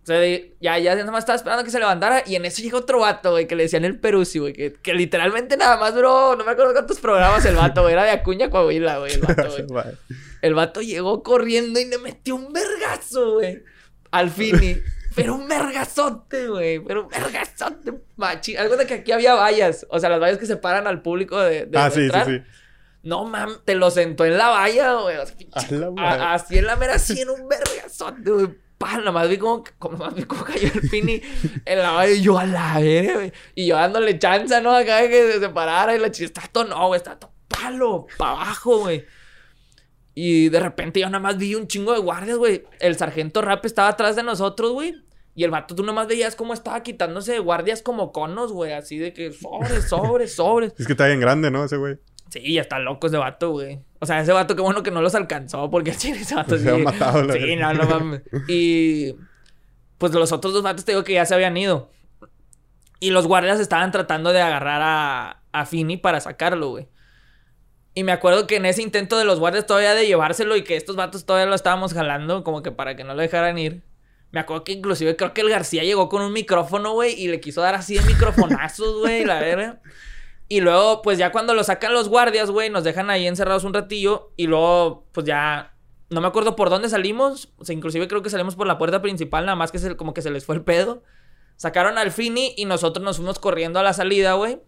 Speaker 2: O sea, ya, ya nada más estaba esperando a que se levantara. Y en eso llegó otro vato, güey, que le decían el Perusi, güey. Que, que, literalmente nada más duró, no me acuerdo cuántos programas el vato, güey. Era de Acuña, Coahuila, güey, el vato, güey. el vato llegó corriendo y me metió un vergazo, güey. Al fin Pero un vergazote, güey. Pero un vergazote, machi. Algo de que aquí había vallas. O sea, las vallas que separan al público de, de
Speaker 1: Ah, sí, sí, sí.
Speaker 2: No, mam, te lo sentó en la valla, güey. así en la mera, así en un vergazote, güey pa, nomás vi como, como, vi como cayó el Fini en la valla y yo a la verga, güey. Y yo dándole chanza, ¿no? Acá que se separara y la chista, esto no, güey, está todo palo, para abajo, güey. Y de repente yo nada más vi un chingo de guardias, güey. El sargento rap estaba atrás de nosotros, güey. Y el vato, tú nomás veías cómo estaba quitándose de guardias como conos, güey. Así de que sobres, sobres, sobres.
Speaker 1: Es que está bien grande, ¿no? Ese güey.
Speaker 2: Sí, ya está loco ese vato, güey. O sea, ese vato, qué bueno que no los alcanzó, porque ese vato
Speaker 1: se ha matado, la
Speaker 2: Sí, no, no mames. Y pues los otros dos vatos te digo que ya se habían ido. Y los guardias estaban tratando de agarrar a, a Fini para sacarlo, güey. Y me acuerdo que en ese intento de los guardias todavía de llevárselo y que estos vatos todavía lo estábamos jalando, como que para que no lo dejaran ir. Me acuerdo que inclusive creo que el García llegó con un micrófono, güey, y le quiso dar así de microfonazos, güey, la verga. Y luego, pues ya cuando lo sacan los guardias, güey, nos dejan ahí encerrados un ratillo. Y luego, pues ya. No me acuerdo por dónde salimos. O sea, inclusive creo que salimos por la puerta principal, nada más que se, como que se les fue el pedo. Sacaron al Fini y nosotros nos fuimos corriendo a la salida, güey.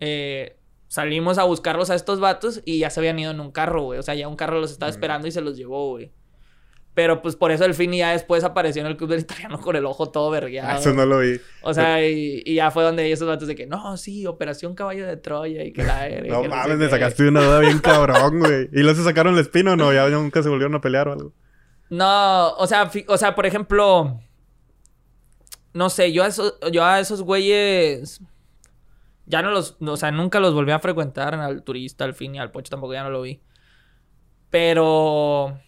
Speaker 2: Eh, salimos a buscarlos a estos vatos y ya se habían ido en un carro, güey. O sea, ya un carro los estaba esperando y se los llevó, güey. Pero pues por eso el Fini ya después apareció en el club del italiano con el ojo todo vergueado.
Speaker 1: Eso no lo vi.
Speaker 2: O sea, y, ya fue donde esos datos de que no, sí, Operación Caballo de Troya y que la
Speaker 1: No mames, me sacaste una duda bien cabrón, güey. ¿Y los se sacaron el espino o no? ¿Ya nunca se volvieron a pelear o algo?
Speaker 2: No, o sea, o sea, por ejemplo. No sé, yo a esos, yo a esos güeyes. Ya no los. O sea, nunca los volví a frecuentar al turista, al Fini, al Pocho tampoco ya no lo vi. Pero.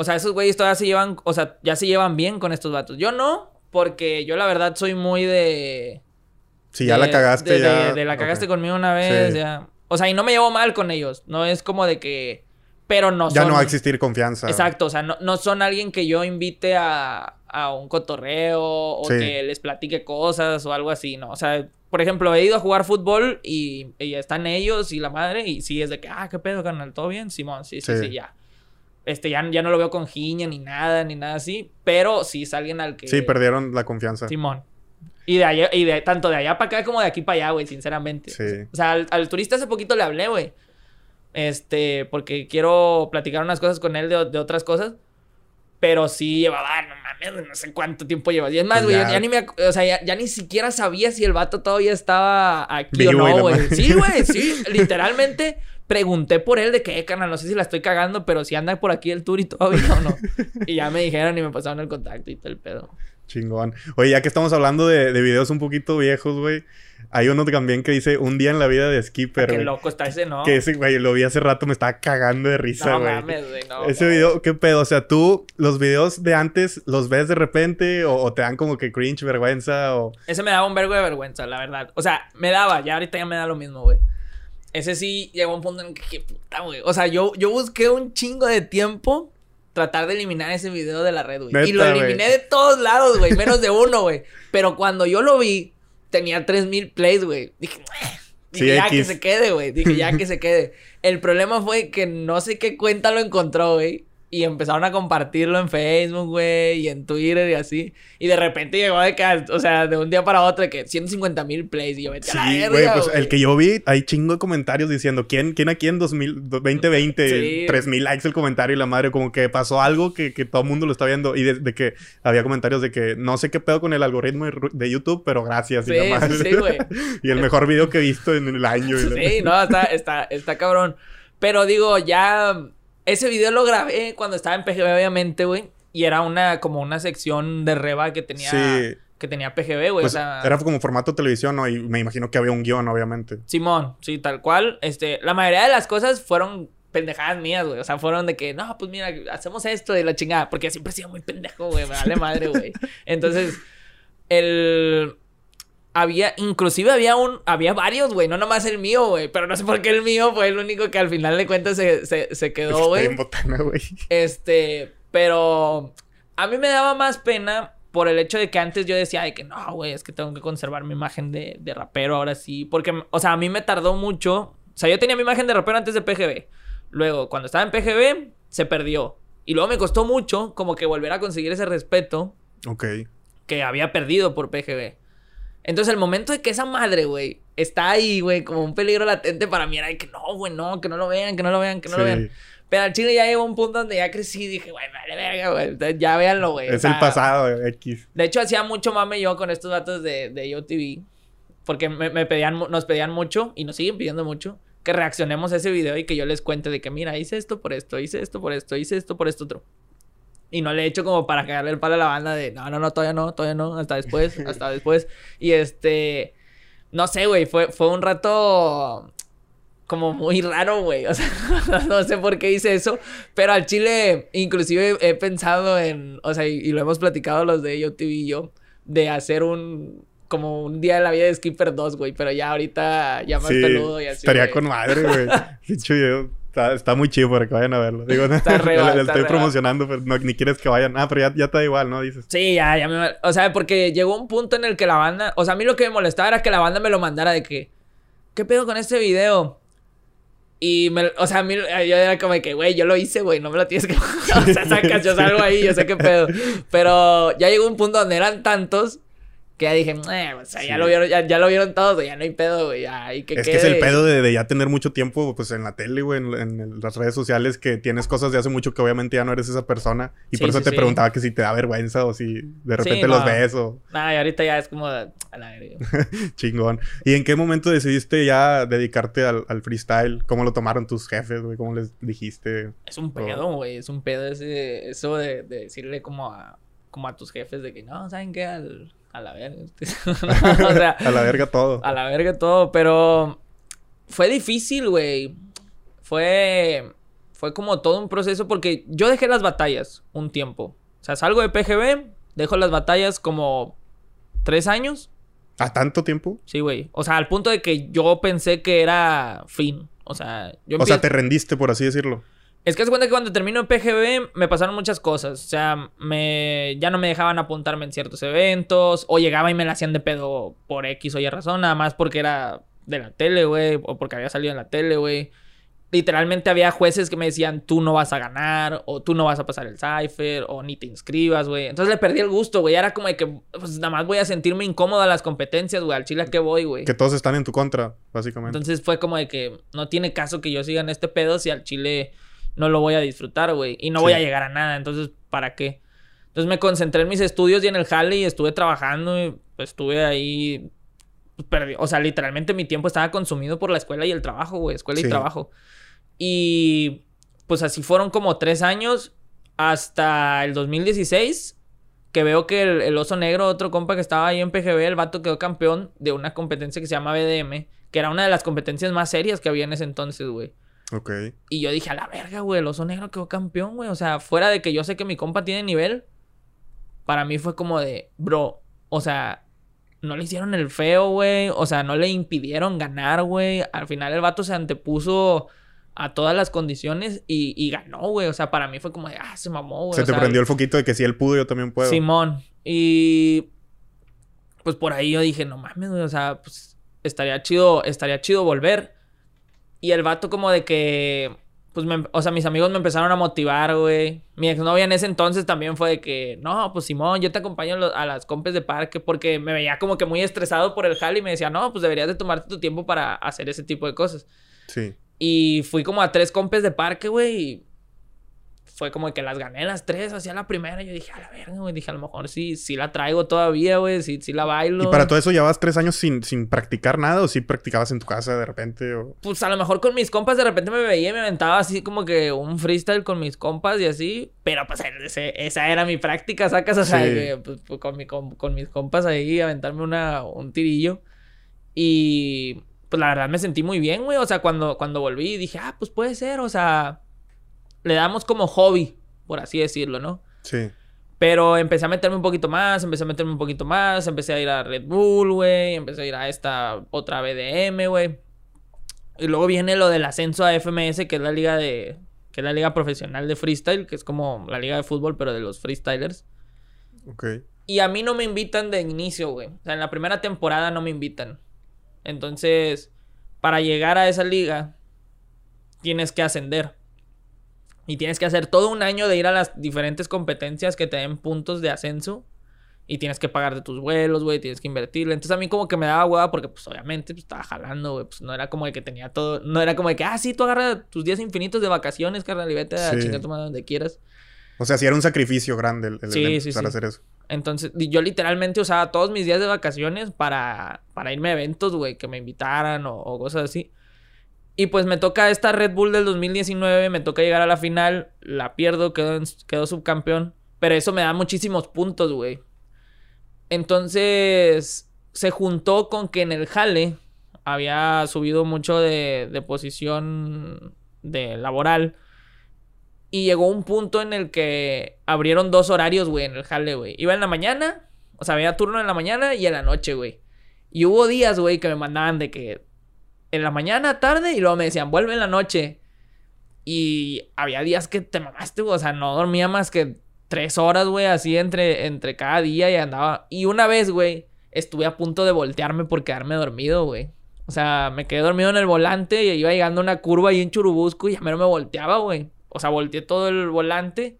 Speaker 2: O sea, esos güeyes todavía se llevan, o sea, ya se llevan bien con estos vatos. Yo no, porque yo la verdad soy muy de...
Speaker 1: Si ya la cagaste,
Speaker 2: de,
Speaker 1: ya...
Speaker 2: De, la cagaste conmigo una vez, ya... O sea, y no me llevo mal con ellos. No es como de que... Pero no
Speaker 1: Ya no va a existir confianza.
Speaker 2: Exacto, o sea, no, no son alguien que yo invite a, a un cotorreo o que les platique cosas o algo así, ¿no? O sea, por ejemplo, he ido a jugar fútbol y, y están ellos y la madre y sí es de que, ah, qué pedo, carnal, ¿todo bien? Simón, sí, sí, sí, ya. Este, ya, ya no lo veo con giña ni nada, ni nada así. Pero sí es alguien al que.
Speaker 1: Sí, perdieron la confianza.
Speaker 2: Simón. Y de allá, y de tanto de allá para acá como de aquí para allá, güey, sinceramente. Sí. O sea, al, turista hace poquito le hablé, güey. Este, porque quiero platicar unas cosas con él de, otras cosas. Pero sí llevaba, no mames, no sé cuánto tiempo lleva. Y es más, güey, ya, ni me, o sea, ya, ni siquiera sabía si el vato todavía estaba aquí o no, güey. Sí, güey, sí, literalmente pregunté por él de qué, canal, no sé si la estoy cagando, pero si anda por aquí el tour y todavía o no. y ya me dijeron y me pasaron el contacto y todo el pedo.
Speaker 1: Chingón. Oye, ya que estamos hablando de, de videos un poquito viejos, güey. Hay uno también que dice Un día en la vida de Skipper.
Speaker 2: Ah, qué loco está ese, ¿no?
Speaker 1: Que ese, güey, lo vi hace rato, me estaba cagando de risa, güey. No mames, güey, no. Ese video, ¿qué pedo? O sea, tú, los videos de antes, ¿los ves de repente o, te dan como que cringe, vergüenza o...?
Speaker 2: Ese me daba un vergo de vergüenza, la verdad. O sea, me daba, ya ahorita ya me da lo mismo, güey. Ese sí llegó a un punto en que, puta, güey. O sea, yo, yo busqué un chingo de tiempo tratar de eliminar ese video de la red, güey. Y lo eliminé de todos lados, güey. Menos de uno, güey. Pero cuando yo lo vi, tenía 3000 plays, güey. Dije, Dije, ya que se quede, güey. Dije, ya que se quede. El problema fue que no sé qué cuenta lo encontró, güey. Y empezaron a compartirlo en Facebook, güey, y en Twitter y así. Y de repente llegó de que, o sea, de un día para otro, de que 150 mil plays. Y yo me
Speaker 1: Sí, güey, pues el que yo vi, hay chingo de comentarios diciendo, ¿quién, quién aquí en 2000, 2020? Sí. 3 mil likes el comentario y la madre, como que pasó algo que, que todo el mundo lo está viendo. Y de, que había comentarios de que no sé qué pedo con el algoritmo de YouTube, pero gracias. Sí, y sí, güey. y el mejor video que he visto en el año.
Speaker 2: sí, no, está, está, está cabrón. Pero digo, ya ese video lo grabé cuando estaba en PGB, obviamente, güey. Y era una, como una sección de reba que tenía. Que tenía PGB, güey.
Speaker 1: Pues era como formato televisión, ¿no? Y me imagino que había un guion, obviamente.
Speaker 2: Simón, sí, tal cual. Este, la mayoría de las cosas fueron pendejadas mías, güey. O sea, fueron de que, no, pues mira, hacemos esto de la chingada. Porque siempre he sido muy pendejo, güey. Me vale madre, güey. Entonces, el había, inclusive había un, había varios, güey, no nomás el mío, güey, pero no sé por qué el mío fue el único que al final de cuentas se, se, se quedó, güey. Este, pero a mí me daba más pena por el hecho de que antes yo decía de que no, güey, es que tengo que conservar mi imagen de, de rapero ahora sí, porque, o sea, a mí me tardó mucho, o sea, yo tenía mi imagen de rapero antes de PGB, luego cuando estaba en PGB se perdió, y luego me costó mucho como que volver a conseguir ese respeto.
Speaker 1: Ok.
Speaker 2: Que había perdido por PGB. Entonces, el momento de que esa madre, güey, está ahí, güey, como un peligro latente para mí, era de que no, güey, no, que no lo vean, que no lo vean, que no lo vean. Pero al chile ya llegó un punto donde ya crecí y dije, güey, vale verga, güey. Ya véanlo, güey.
Speaker 1: Es el pasado, X.
Speaker 2: De hecho, hacía mucho mame yo con estos datos de, de YoTV. Porque me, me, pedían, nos pedían mucho y nos siguen pidiendo mucho que reaccionemos a ese video y que yo les cuente de que, mira, hice esto por esto, hice esto por esto, hice esto por esto otro. Y no le he hecho como para cagarle el palo a la banda de, no, no, no, todavía no, todavía no, hasta después, hasta después. Y este, no sé, güey, fue, fue un rato como muy raro, güey. O sea, no sé por qué hice eso. Pero al chile, inclusive he pensado en, o sea, y, lo hemos platicado los de YoTV y yo, de hacer un, como un día de la vida de Skipper 2, güey. Pero ya ahorita, ya más peludo y así.
Speaker 1: Estaría con madre, güey. Dicho yo. Está, muy chido para que vayan a verlo. Digo, está re, le, estoy promocionando, pero no, ni quieres que vayan. Ah, pero ya, ya está igual, ¿no? Dices.
Speaker 2: Sí, ya, ya me... O sea, porque llegó un punto en el que la banda... O sea, a mí lo que me molestaba era que la banda me lo mandara de que... ¿Qué pedo con este video? Y me, o sea, a mí, yo era como que, güey, yo lo hice, güey, no me lo tienes que. o sea, sacas, yo salgo ahí, yo sé qué pedo. Pero ya llegó un punto donde eran tantos que ya dije, eh, o sea, ya lo vieron, ya, ya, lo vieron todos, ya no hay pedo, güey, ya que
Speaker 1: Es que es el pedo de, de, ya tener mucho tiempo, pues, en la tele, güey, en, en, las redes sociales, que tienes cosas de hace mucho que obviamente ya no eres esa persona. Y por eso te preguntaba que si te da vergüenza o si de repente los ves o...
Speaker 2: Nah, y ahorita ya es como a la
Speaker 1: Chingón. ¿Y en qué momento decidiste ya dedicarte al, al freestyle? ¿Cómo lo tomaron tus jefes, güey? ¿Cómo les dijiste?
Speaker 2: Es un pedo, güey, es un pedo ese, eso de, de decirle como a, como a tus jefes de que no, ¿saben qué? Al a la verga.
Speaker 1: o sea, a la verga todo.
Speaker 2: A la verga todo, pero fue difícil, güey. Fue fue como todo un proceso porque yo dejé las batallas un tiempo. O sea, salgo de PGB, dejo las batallas como tres años.
Speaker 1: ¿A tanto tiempo?
Speaker 2: Sí, güey. O sea, al punto de que yo pensé que era fin. O sea,
Speaker 1: yo O sea, te rendiste, por así decirlo.
Speaker 2: Es que se cuenta que cuando termino en PGB me pasaron muchas cosas. O sea, me, ya no me dejaban apuntarme en ciertos eventos. O llegaba y me la hacían de pedo por X o Y razón. Nada más porque era de la tele, güey. O porque había salido en la tele, güey. Literalmente había jueces que me decían, tú no vas a ganar. O tú no vas a pasar el cipher. O ni te inscribas, güey. Entonces le perdí el gusto, güey. Era como de que, pues nada más voy a sentirme incómoda a las competencias, güey. Al chile que voy, güey.
Speaker 1: Que todos están en tu contra, básicamente.
Speaker 2: Entonces fue como de que no tiene caso que yo siga en este pedo si al chile no lo voy a disfrutar, güey. Y no voy a llegar a nada. Entonces, ¿para qué? Entonces me concentré en mis estudios y en el jale y estuve trabajando y pues, estuve ahí. Pues, o sea, literalmente mi tiempo estaba consumido por la escuela y el trabajo, güey. Escuela y trabajo. Y pues así fueron como tres años hasta el 2016 que veo que el, el, oso negro, otro compa que estaba ahí en PGB, el vato quedó campeón de una competencia que se llama BDM, que era una de las competencias más serias que había en ese entonces, güey.
Speaker 1: Ok.
Speaker 2: Y yo dije, a la verga, güey, el oso negro quedó campeón, güey. O sea, fuera de que yo sé que mi compa tiene nivel, para mí fue como de, bro, o sea, no le hicieron el feo, güey. O sea, no le impidieron ganar, güey. Al final el vato se antepuso a todas las condiciones y, ganó, güey. O sea, para mí fue como de, ah, se mamó, güey.
Speaker 1: Se te prendió el foquito de que si él pudo, yo también puedo.
Speaker 2: Simón. Y pues por ahí yo dije, no mames, güey. O sea, pues estaría chido, estaría chido volver. Y el vato como de que, pues, o sea, mis amigos me empezaron a motivar, güey. Mi exnovia en ese entonces también fue de que, no, pues Simón, yo te acompaño a las compes de parque porque me veía como que muy estresado por el jale y me decía, no, pues deberías de tomarte tu tiempo para hacer ese tipo de cosas. Sí. Y fui como a tres compes de parque, güey, y fue como que las gané las tres, hacía la primera. Y yo dije, a la verga, güey. Dije, a lo mejor sí, sí la traigo todavía, güey. Sí, sí la bailo.
Speaker 1: ¿Y para todo eso llevabas tres años sin, sin practicar nada? ¿O sí practicabas en tu casa de repente? O...
Speaker 2: Pues a lo mejor con mis compas de repente me veía y me aventaba así como que un freestyle con mis compas y así. Pero pues esa era mi práctica, sacas. O sea, pues, pues, con, mi, con, mis compas ahí aventarme una, un tirillo. Y pues la verdad me sentí muy bien, güey. O sea, cuando, cuando volví dije, ah, pues puede ser, o sea le damos como hobby, por así decirlo, ¿no? Sí. Pero empecé a meterme un poquito más, empecé a meterme un poquito más, empecé a ir a Red Bull, güey, empecé a ir a esta otra BDM, güey. Y luego viene lo del ascenso a FMS, que es la liga de que es la liga profesional de freestyle, que es como la liga de fútbol pero de los freestylers. Ok. Y a mí no me invitan de inicio, güey. O sea, en la primera temporada no me invitan. Entonces, para llegar a esa liga tienes que ascender. Y tienes que hacer todo un año de ir a las diferentes competencias que te den puntos de ascenso. Y tienes que pagar de tus vuelos, güey, tienes que invertirle. Entonces a mí como que me daba hueva porque pues obviamente pues, estaba jalando, güey. Pues no era como de que tenía todo... No era como de que, ah, sí, tú agarras tus días infinitos de vacaciones, carnal, y vete a chingar tu donde quieras.
Speaker 1: O sea, sí era un sacrificio grande el, el sí,
Speaker 2: hacer eso. Entonces, yo literalmente usaba todos mis días de vacaciones para, para irme a eventos, güey, que me invitaran o, o cosas así. Y pues me toca esta Red Bull del 2019, me toca llegar a la final, la pierdo, quedo, quedo subcampeón. Pero eso me da muchísimos puntos, güey. Entonces se juntó con que en el jale había subido mucho de, de posición de laboral. Y llegó un punto en el que abrieron dos horarios, güey, en el jale, güey. Iba en la mañana, o sea, había turno en la mañana y en la noche, güey. Y hubo días, güey, que me mandaban de que en la mañana, tarde, y luego me decían, vuelve en la noche. Y había días que te mamaste, güey. O sea, no dormía más que tres horas, güey, así entre, entre cada día y andaba. Y una vez, güey, estuve a punto de voltearme por quedarme dormido, güey. O sea, me quedé dormido en el volante y iba llegando una curva ahí en Churubusco y ya no me volteaba, güey. O sea, volteé todo el volante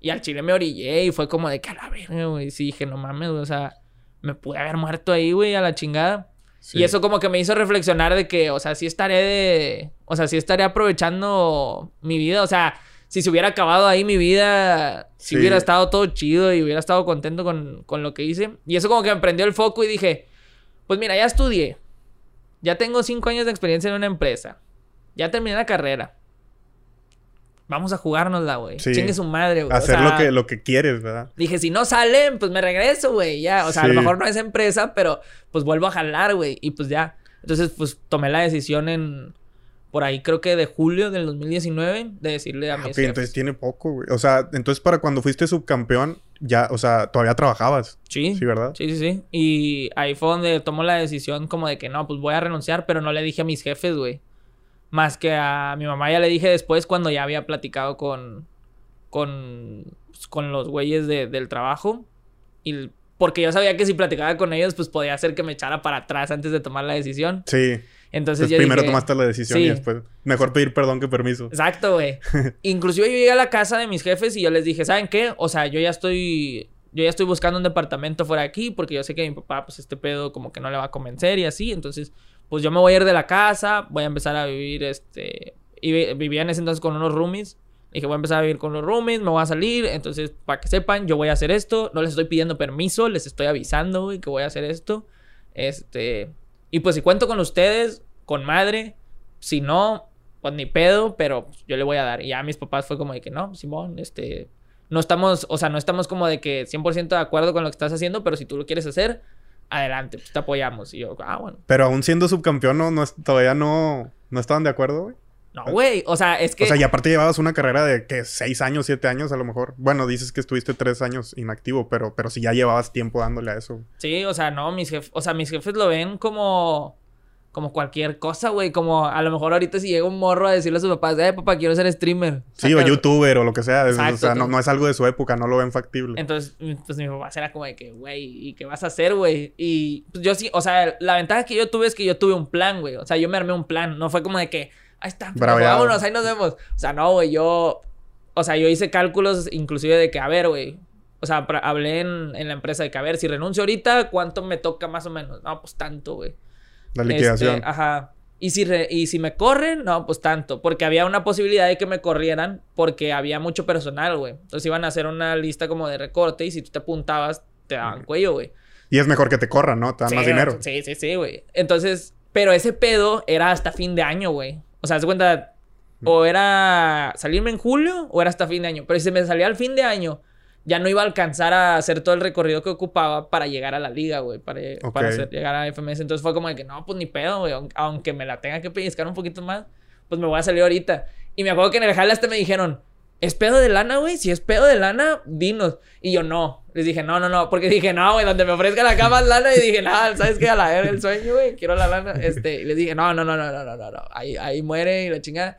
Speaker 2: y al chile me orillé y fue como de que a la verga, güey. Sí, dije, no mames, güey. O sea, me pude haber muerto ahí, güey, a la chingada. Y eso como que me hizo reflexionar de que, o sea, sí estaré de... O sea, sí estaré aprovechando mi vida. O sea, si se hubiera acabado ahí mi vida, si hubiera estado todo chido y hubiera estado contento con, con lo que hice. Y eso como que me prendió el foco y dije, pues mira, ya estudié. Ya tengo cinco años de experiencia en una empresa. Ya terminé la carrera vamos a jugárnosla, güey. Sí. Chingue su madre, güey.
Speaker 1: Hacer lo, que, lo que quieres, ¿verdad?
Speaker 2: Dije, si no salen, pues me regreso, güey. Ya, o sea, a lo mejor no es empresa, pero pues vuelvo a jalar, güey. Y pues ya. Entonces, pues tomé la decisión en. Por ahí creo que de julio del 2019 de decirle a ah, mi
Speaker 1: Ok, entonces tiene poco, güey. O sea, entonces para cuando fuiste subcampeón, ya, o sea, todavía trabajabas.
Speaker 2: Sí.
Speaker 1: Sí, ¿verdad?
Speaker 2: Sí, sí, sí. Y ahí fue donde tomó la decisión como de que no, pues voy a renunciar, pero no le dije a mis jefes, güey. Más que a mi mamá ya le dije después cuando ya había platicado con. con. Pues, con los güeyes del trabajo. Y. Porque yo sabía que si platicaba con ellos, pues podía hacer que me echara para atrás antes de tomar la decisión. Sí.
Speaker 1: Entonces, primero tomaste la decisión y después. Mejor pedir perdón que permiso.
Speaker 2: Exacto, güey. Inclusive yo llegué a la casa de mis jefes y yo les dije, ¿saben qué? O sea, yo ya estoy. Yo ya estoy buscando un departamento fuera de aquí porque yo sé que mi papá, pues este pedo como que no le va a convencer y así. Entonces, pues yo me voy a ir de la casa, voy a empezar a vivir, este, y vivía en ese entonces con unos roomies. Dije, voy a empezar a vivir con los roomies, me voy a salir. Entonces, para que sepan, yo voy a hacer esto. No les estoy pidiendo permiso, les estoy avisando, güey, que voy a hacer esto. Este. Y pues si cuento con ustedes, con madre. Si no, pues ni pedo, pero yo le voy a dar. Y ya mis papás fue como de que no, Simón, este. No estamos, o sea, no estamos como de que 100% de acuerdo con lo que estás haciendo, pero si tú lo quieres hacer, adelante, pues te apoyamos. Y yo, ah, bueno.
Speaker 1: Pero aún siendo subcampeón, no, todavía no, no estaban de acuerdo, güey.
Speaker 2: No, güey. O sea, es que.
Speaker 1: O sea, y aparte llevabas una carrera de que seis años, siete años a lo mejor. Bueno, dices que estuviste tres años inactivo, pero, pero si ya llevabas tiempo dándole a eso.
Speaker 2: Sí, o sea, no, mis jefes, o sea, mis jefes lo ven como como cualquier cosa, güey. Como a lo mejor ahorita si llega un morro a decirle a sus papás, eh, papá, quiero ser streamer.
Speaker 1: Sí, o youtuber o lo que sea. o sea, no, es algo de su época, no lo ven factible.
Speaker 2: Entonces, pues mi papá era como de que, güey, ¿y qué vas a hacer, güey? Y pues, yo sí, o sea, la ventaja que yo tuve es que yo tuve un plan, güey. O sea, yo me armé un plan. No fue como de que, ahí está, vámonos, ahí nos vemos. O sea, no, güey, yo, o sea, yo hice cálculos inclusive de que, a ver, güey, o sea, hablé en, en, la empresa de que, a ver, si renuncio ahorita, ¿cuánto me toca más o menos? No, pues tanto, güey.
Speaker 1: La liquidación. Este,
Speaker 2: ajá. Y si, y si me corren, no, pues tanto. Porque había una posibilidad de que me corrieran porque había mucho personal, güey. Entonces iban a hacer una lista como de recorte y si tú te apuntabas, te daban cuello, güey.
Speaker 1: Y es mejor que te corran, ¿no? Te dan más dinero.
Speaker 2: Sí, sí, sí, güey. Entonces, pero ese pedo era hasta fin de año, güey. O sea, se cuenta, o era salirme en julio o era hasta fin de año. Pero si se me salía al fin de año, ya no iba a alcanzar a hacer todo el recorrido que ocupaba para llegar a la liga, güey, para, para llegar a FMS. Entonces fue como de que no, pues ni pedo, güey, aunque me la tenga que pellizcar un poquito más, pues me voy a salir ahorita. Y me acuerdo que en el jale hasta me dijeron, ¿es pedo de lana, güey? Si es pedo de lana, dinos. Y yo no. Les dije, no, no, no, porque dije, no, güey, donde me ofrezca la cama lana. Y dije, nada, ¿sabes qué? A la era el sueño, güey, quiero la lana. Este, y les dije, no, no, no, no, no, no, no, ahí, ahí muere y la chingada.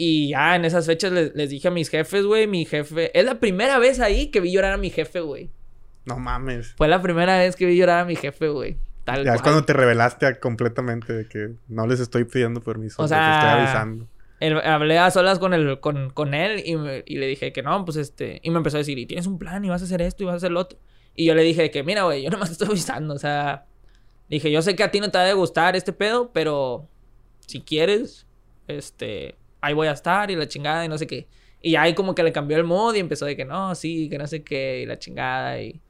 Speaker 2: Y ya en esas fechas les, dije a mis jefes, güey, mi jefe... Es la primera vez ahí que vi llorar a mi jefe, güey.
Speaker 1: No mames.
Speaker 2: Fue la primera vez que vi llorar a mi jefe, güey.
Speaker 1: Tal ya es cuando te revelaste completamente de que no les estoy pidiendo permiso, o sea, les estoy avisando.
Speaker 2: hablé a solas con, el, con, con él y, y, le dije que no, pues este... Y me empezó a decir, y tienes un plan y vas a hacer esto y vas a hacer lo otro. Y yo le dije que, mira, güey, yo nomás te estoy avisando, o sea... Dije, yo sé que a ti no te va a gustar este pedo, pero si quieres, este ahí voy a estar y la chingada y no sé qué. Y ahí como que le cambió el mood y empezó de que no, sí, que no sé qué, y la chingada, y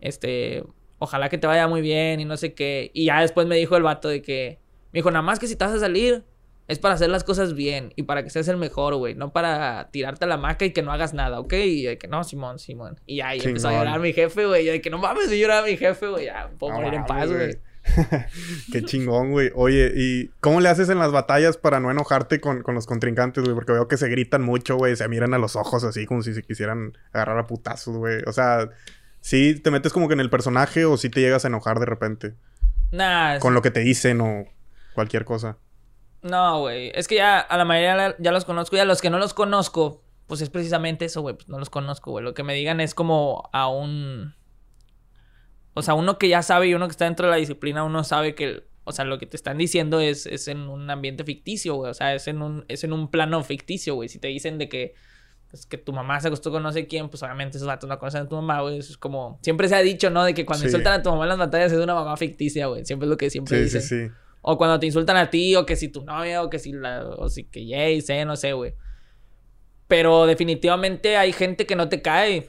Speaker 2: este, ojalá que te vaya muy bien y no sé qué. Y ya después me dijo el vato de que, me dijo, nada más que si te vas a salir, es para hacer las cosas bien y para que seas el mejor, güey, no para tirarte a la maca y que no hagas nada, ¿ok? Y de que no, Simón, Simón. Y ahí empezó a llorar mi jefe, güey, y de que no mames, yo lloraba mi jefe, güey, ya puedo morir en paz, güey.
Speaker 1: Qué chingón, güey. Oye, ¿y cómo le haces en las batallas para no enojarte con, los contrincantes, güey? Porque veo que se gritan mucho, güey. Se miran a los ojos así como si se quisieran agarrar a putazos, güey. O sea, ¿sí te metes como que en el personaje o sí te llegas a enojar de repente?
Speaker 2: Nah.
Speaker 1: Con lo que te dicen o cualquier cosa.
Speaker 2: No, güey. Es que ya a la mayoría ya los conozco. Y a los que no los conozco, pues es precisamente eso, güey. Pues no los conozco, güey. Lo que me digan es como a un o sea, uno que ya sabe y uno que está dentro de la disciplina, uno sabe que, o sea, lo que te están diciendo es, es en un ambiente ficticio, güey. O sea, es en un, es en un plano ficticio, güey. Si te dicen de que, pues, que tu mamá se acostó con no sé quién, pues obviamente esos datos no conocen a tu mamá, güey. Eso es como, siempre se ha dicho, ¿no? De que cuando insultan a tu mamá en las batallas es una mamá ficticia, güey. Siempre es lo que siempre sí, dicen. Sí, sí. O cuando te insultan a ti, o que si tu novia, o que si la, o si que Jay, sé, no sé, güey. Pero definitivamente hay gente que no te cae.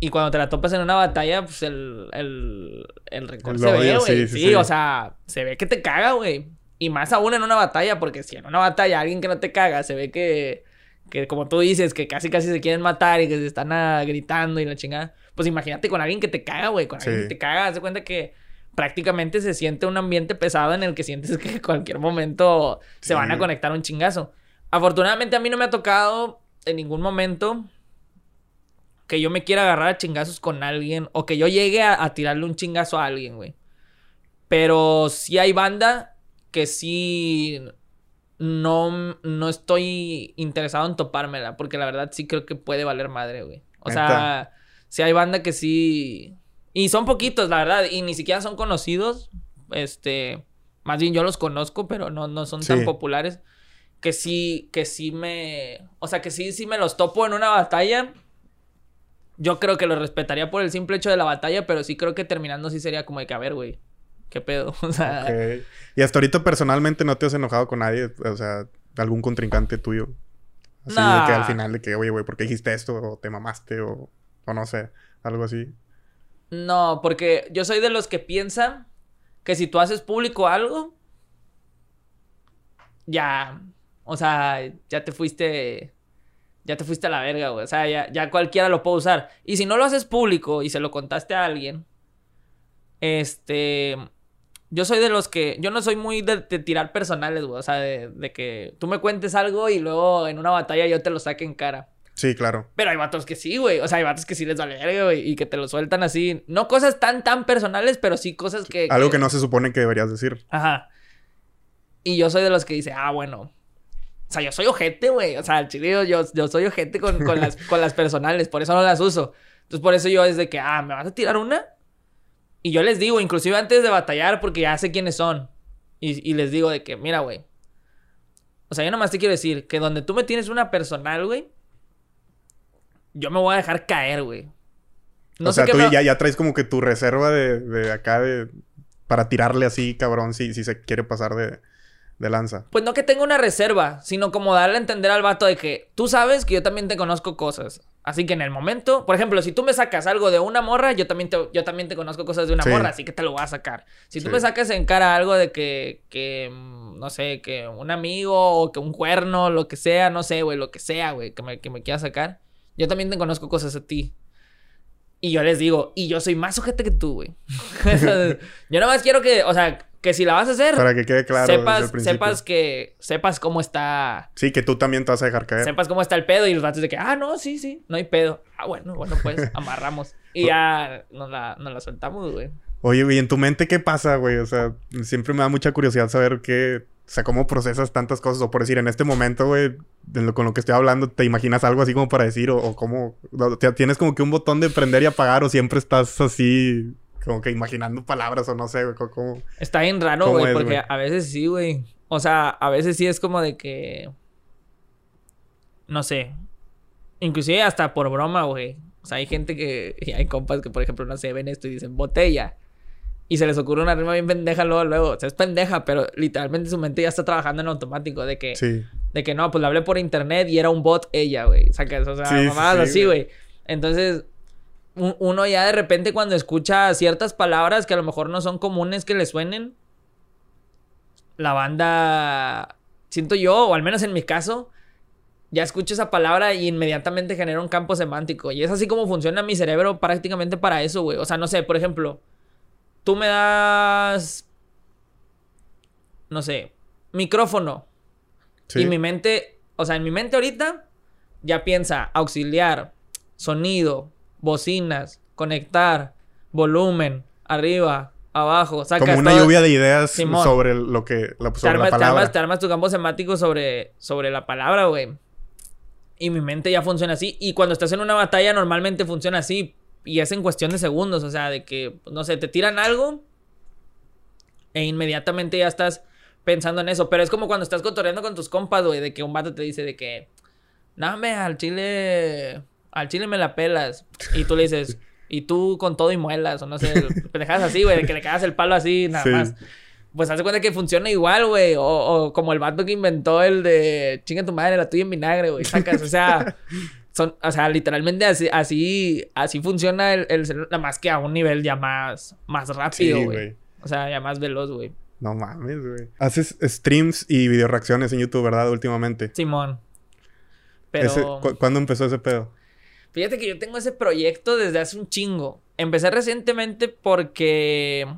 Speaker 2: Y cuando te la topas en una batalla, pues el, el, el rencor se ve, güey. Sí, o sea, se ve que te caga, güey. Y más aún en una batalla, porque si en una batalla alguien que no te caga, se ve que, que como tú dices, que casi casi se quieren matar y que se están ah, gritando y la chingada. Pues imagínate con alguien que te caga, güey. Con alguien que te caga, haz de cuenta que prácticamente se siente un ambiente pesado en el que sientes que en cualquier momento se van a conectar un chingazo. Afortunadamente a mí no me ha tocado en ningún momento que yo me quiera agarrar a chingazos con alguien o que yo llegue a, tirarle un chingazo a alguien, güey. Pero sí hay banda que sí no, no estoy interesado en topármela, porque la verdad sí creo que puede valer madre, güey. O sea, sí hay banda que sí... Y son poquitos, la verdad, y ni siquiera son conocidos. Este, más bien yo los conozco, pero no, no son tan populares. Que sí, que sí me... O sea, que sí, sí me los topo en una batalla yo creo que lo respetaría por el simple hecho de la batalla, pero sí creo que terminando sí sería como de que, a ver, güey, ¿qué pedo? O sea...
Speaker 1: Y hasta ahorita personalmente no te has enojado con nadie, o sea, algún contrincante tuyo. Así de que al final de que, oye, güey, ¿por qué dijiste esto? O te mamaste, o, o no sé, algo así.
Speaker 2: No, porque yo soy de los que piensan que si tú haces público algo, ya, o sea, ya te fuiste ya te fuiste a la verga, güey. O sea, ya, cualquiera lo puede usar. Y si no lo haces público y se lo contaste a alguien, este... Yo soy de los que... Yo no soy muy de, tirar personales, güey. O sea, de, que tú me cuentes algo y luego en una batalla yo te lo saque en cara.
Speaker 1: Sí, claro.
Speaker 2: Pero hay vatos que sí, güey. O sea, hay vatos que sí les vale verga, güey. Y que te lo sueltan así. No cosas tan, tan personales, pero sí cosas que...
Speaker 1: Algo que, no se supone que deberías decir.
Speaker 2: Ajá. Y yo soy de los que dice, ah, bueno, o sea, yo soy ojete, güey. O sea, el chile yo, yo soy ojete con, con, las, con las personales, por eso no las uso. Entonces, por eso yo desde que, ah, ¿me vas a tirar una? Y yo les digo, inclusive antes de batallar, porque ya sé quiénes son. Y, y les digo de que, mira, güey. O O sea, yo nomás te quiero decir que donde tú me tienes una personal, güey, yo me voy a dejar caer, güey.
Speaker 1: No o sea, tú ya, ya traes como que tu reserva de, de acá de... Para tirarle así, cabrón, si, si se quiere pasar de de lanza.
Speaker 2: Pues no que tenga una reserva, sino como darle a entender al vato de que tú sabes que yo también te conozco cosas. Así que en el momento, por ejemplo, si tú me sacas algo de una morra, yo también te, yo también te conozco cosas de una morra, así que te lo voy a sacar. Si tú me sacas en cara algo de que, que, mm, no sé, que un amigo o que un cuerno, lo que sea, no sé, güey, lo que sea, güey, que me, que me quieras sacar, yo también te conozco cosas a ti. Y yo les digo, y yo soy más sujete que tú, güey. yo nada más quiero que, o sea, que si la vas a hacer.
Speaker 1: Para que quede claro.
Speaker 2: Sepas, sepas que. Sepas cómo está.
Speaker 1: Sí, que tú también te vas a dejar caer.
Speaker 2: Sepas cómo está el pedo y los vatos de que, ah, no, sí, sí, no hay pedo. Ah, bueno, bueno, pues amarramos. Y ya nos la, nos la soltamos, güey.
Speaker 1: Oye, güey, ¿en tu mente qué pasa, güey? O sea, siempre me da mucha curiosidad saber qué. O sea, cómo procesas tantas cosas. O por decir, en este momento, güey, con lo que estoy hablando, ¿te imaginas algo así como para decir? O, o cómo. ¿Tienes como que un botón de prender y apagar? ¿O siempre estás así como que imaginando palabras o no sé, güey, cómo...
Speaker 2: Está bien raro, güey, porque a veces sí, güey. O sea, a veces sí es como de que... No sé. Inclusive hasta por broma, güey. O sea, hay gente que... Y hay compas que, por ejemplo, no sé, ven esto y dicen botella. Y se les ocurre una rima bien pendeja luego, luego. O sea, es pendeja, pero literalmente su mente ya está trabajando en automático. De que... Sí. De que no, pues le hablé por internet y era un bot ella, güey. O sea, que, o sea, sí, así, güey. Entonces, uno ya de repente cuando escucha ciertas palabras que a lo mejor no son comunes que le suenen, la banda, siento yo, o al menos en mi caso, ya escucho esa palabra y inmediatamente genera un campo semántico. Y es así como funciona mi cerebro prácticamente para eso, güey. O sea, no sé, por ejemplo, tú me das, no sé, micrófono. Y mi mente, o sea, en mi mente ahorita ya piensa auxiliar, sonido, bocinas, conectar, volumen, arriba, abajo.
Speaker 1: Como una lluvia de ideas sobre lo que la, sobre la
Speaker 2: palabra. Te armas, tu campo semántico sobre, sobre la palabra, güey. Y mi mente ya funciona así. Y cuando estás en una batalla normalmente funciona así. Y es en cuestión de segundos. O sea, de que, no sé, te tiran algo. E inmediatamente ya estás pensando en eso. Pero es como cuando estás cotorreando con tus compas, güey. De que un vato te dice de que... Dame al chile al chile me la pelas. Y tú le dices, y tú con todo y muelas, o no sé, pendejadas así, güey, de que le cagas el palo así, nada más. Pues hace cuenta que funciona igual, güey. O, como el vato que inventó el de chinga tu madre, la tuya en vinagre, güey. Sacas, o sea, son, o sea, literalmente así, así, así funciona el, el nada más que a un nivel ya más, más rápido, güey. o sea, ya más veloz, güey.
Speaker 1: No mames, güey. Haces streams y video reacciones en YouTube, ¿verdad? Últimamente.
Speaker 2: Simón. Pero...
Speaker 1: ¿Cuándo empezó ese pedo?
Speaker 2: Fíjate que yo tengo ese proyecto desde hace un chingo. Empecé recientemente porque,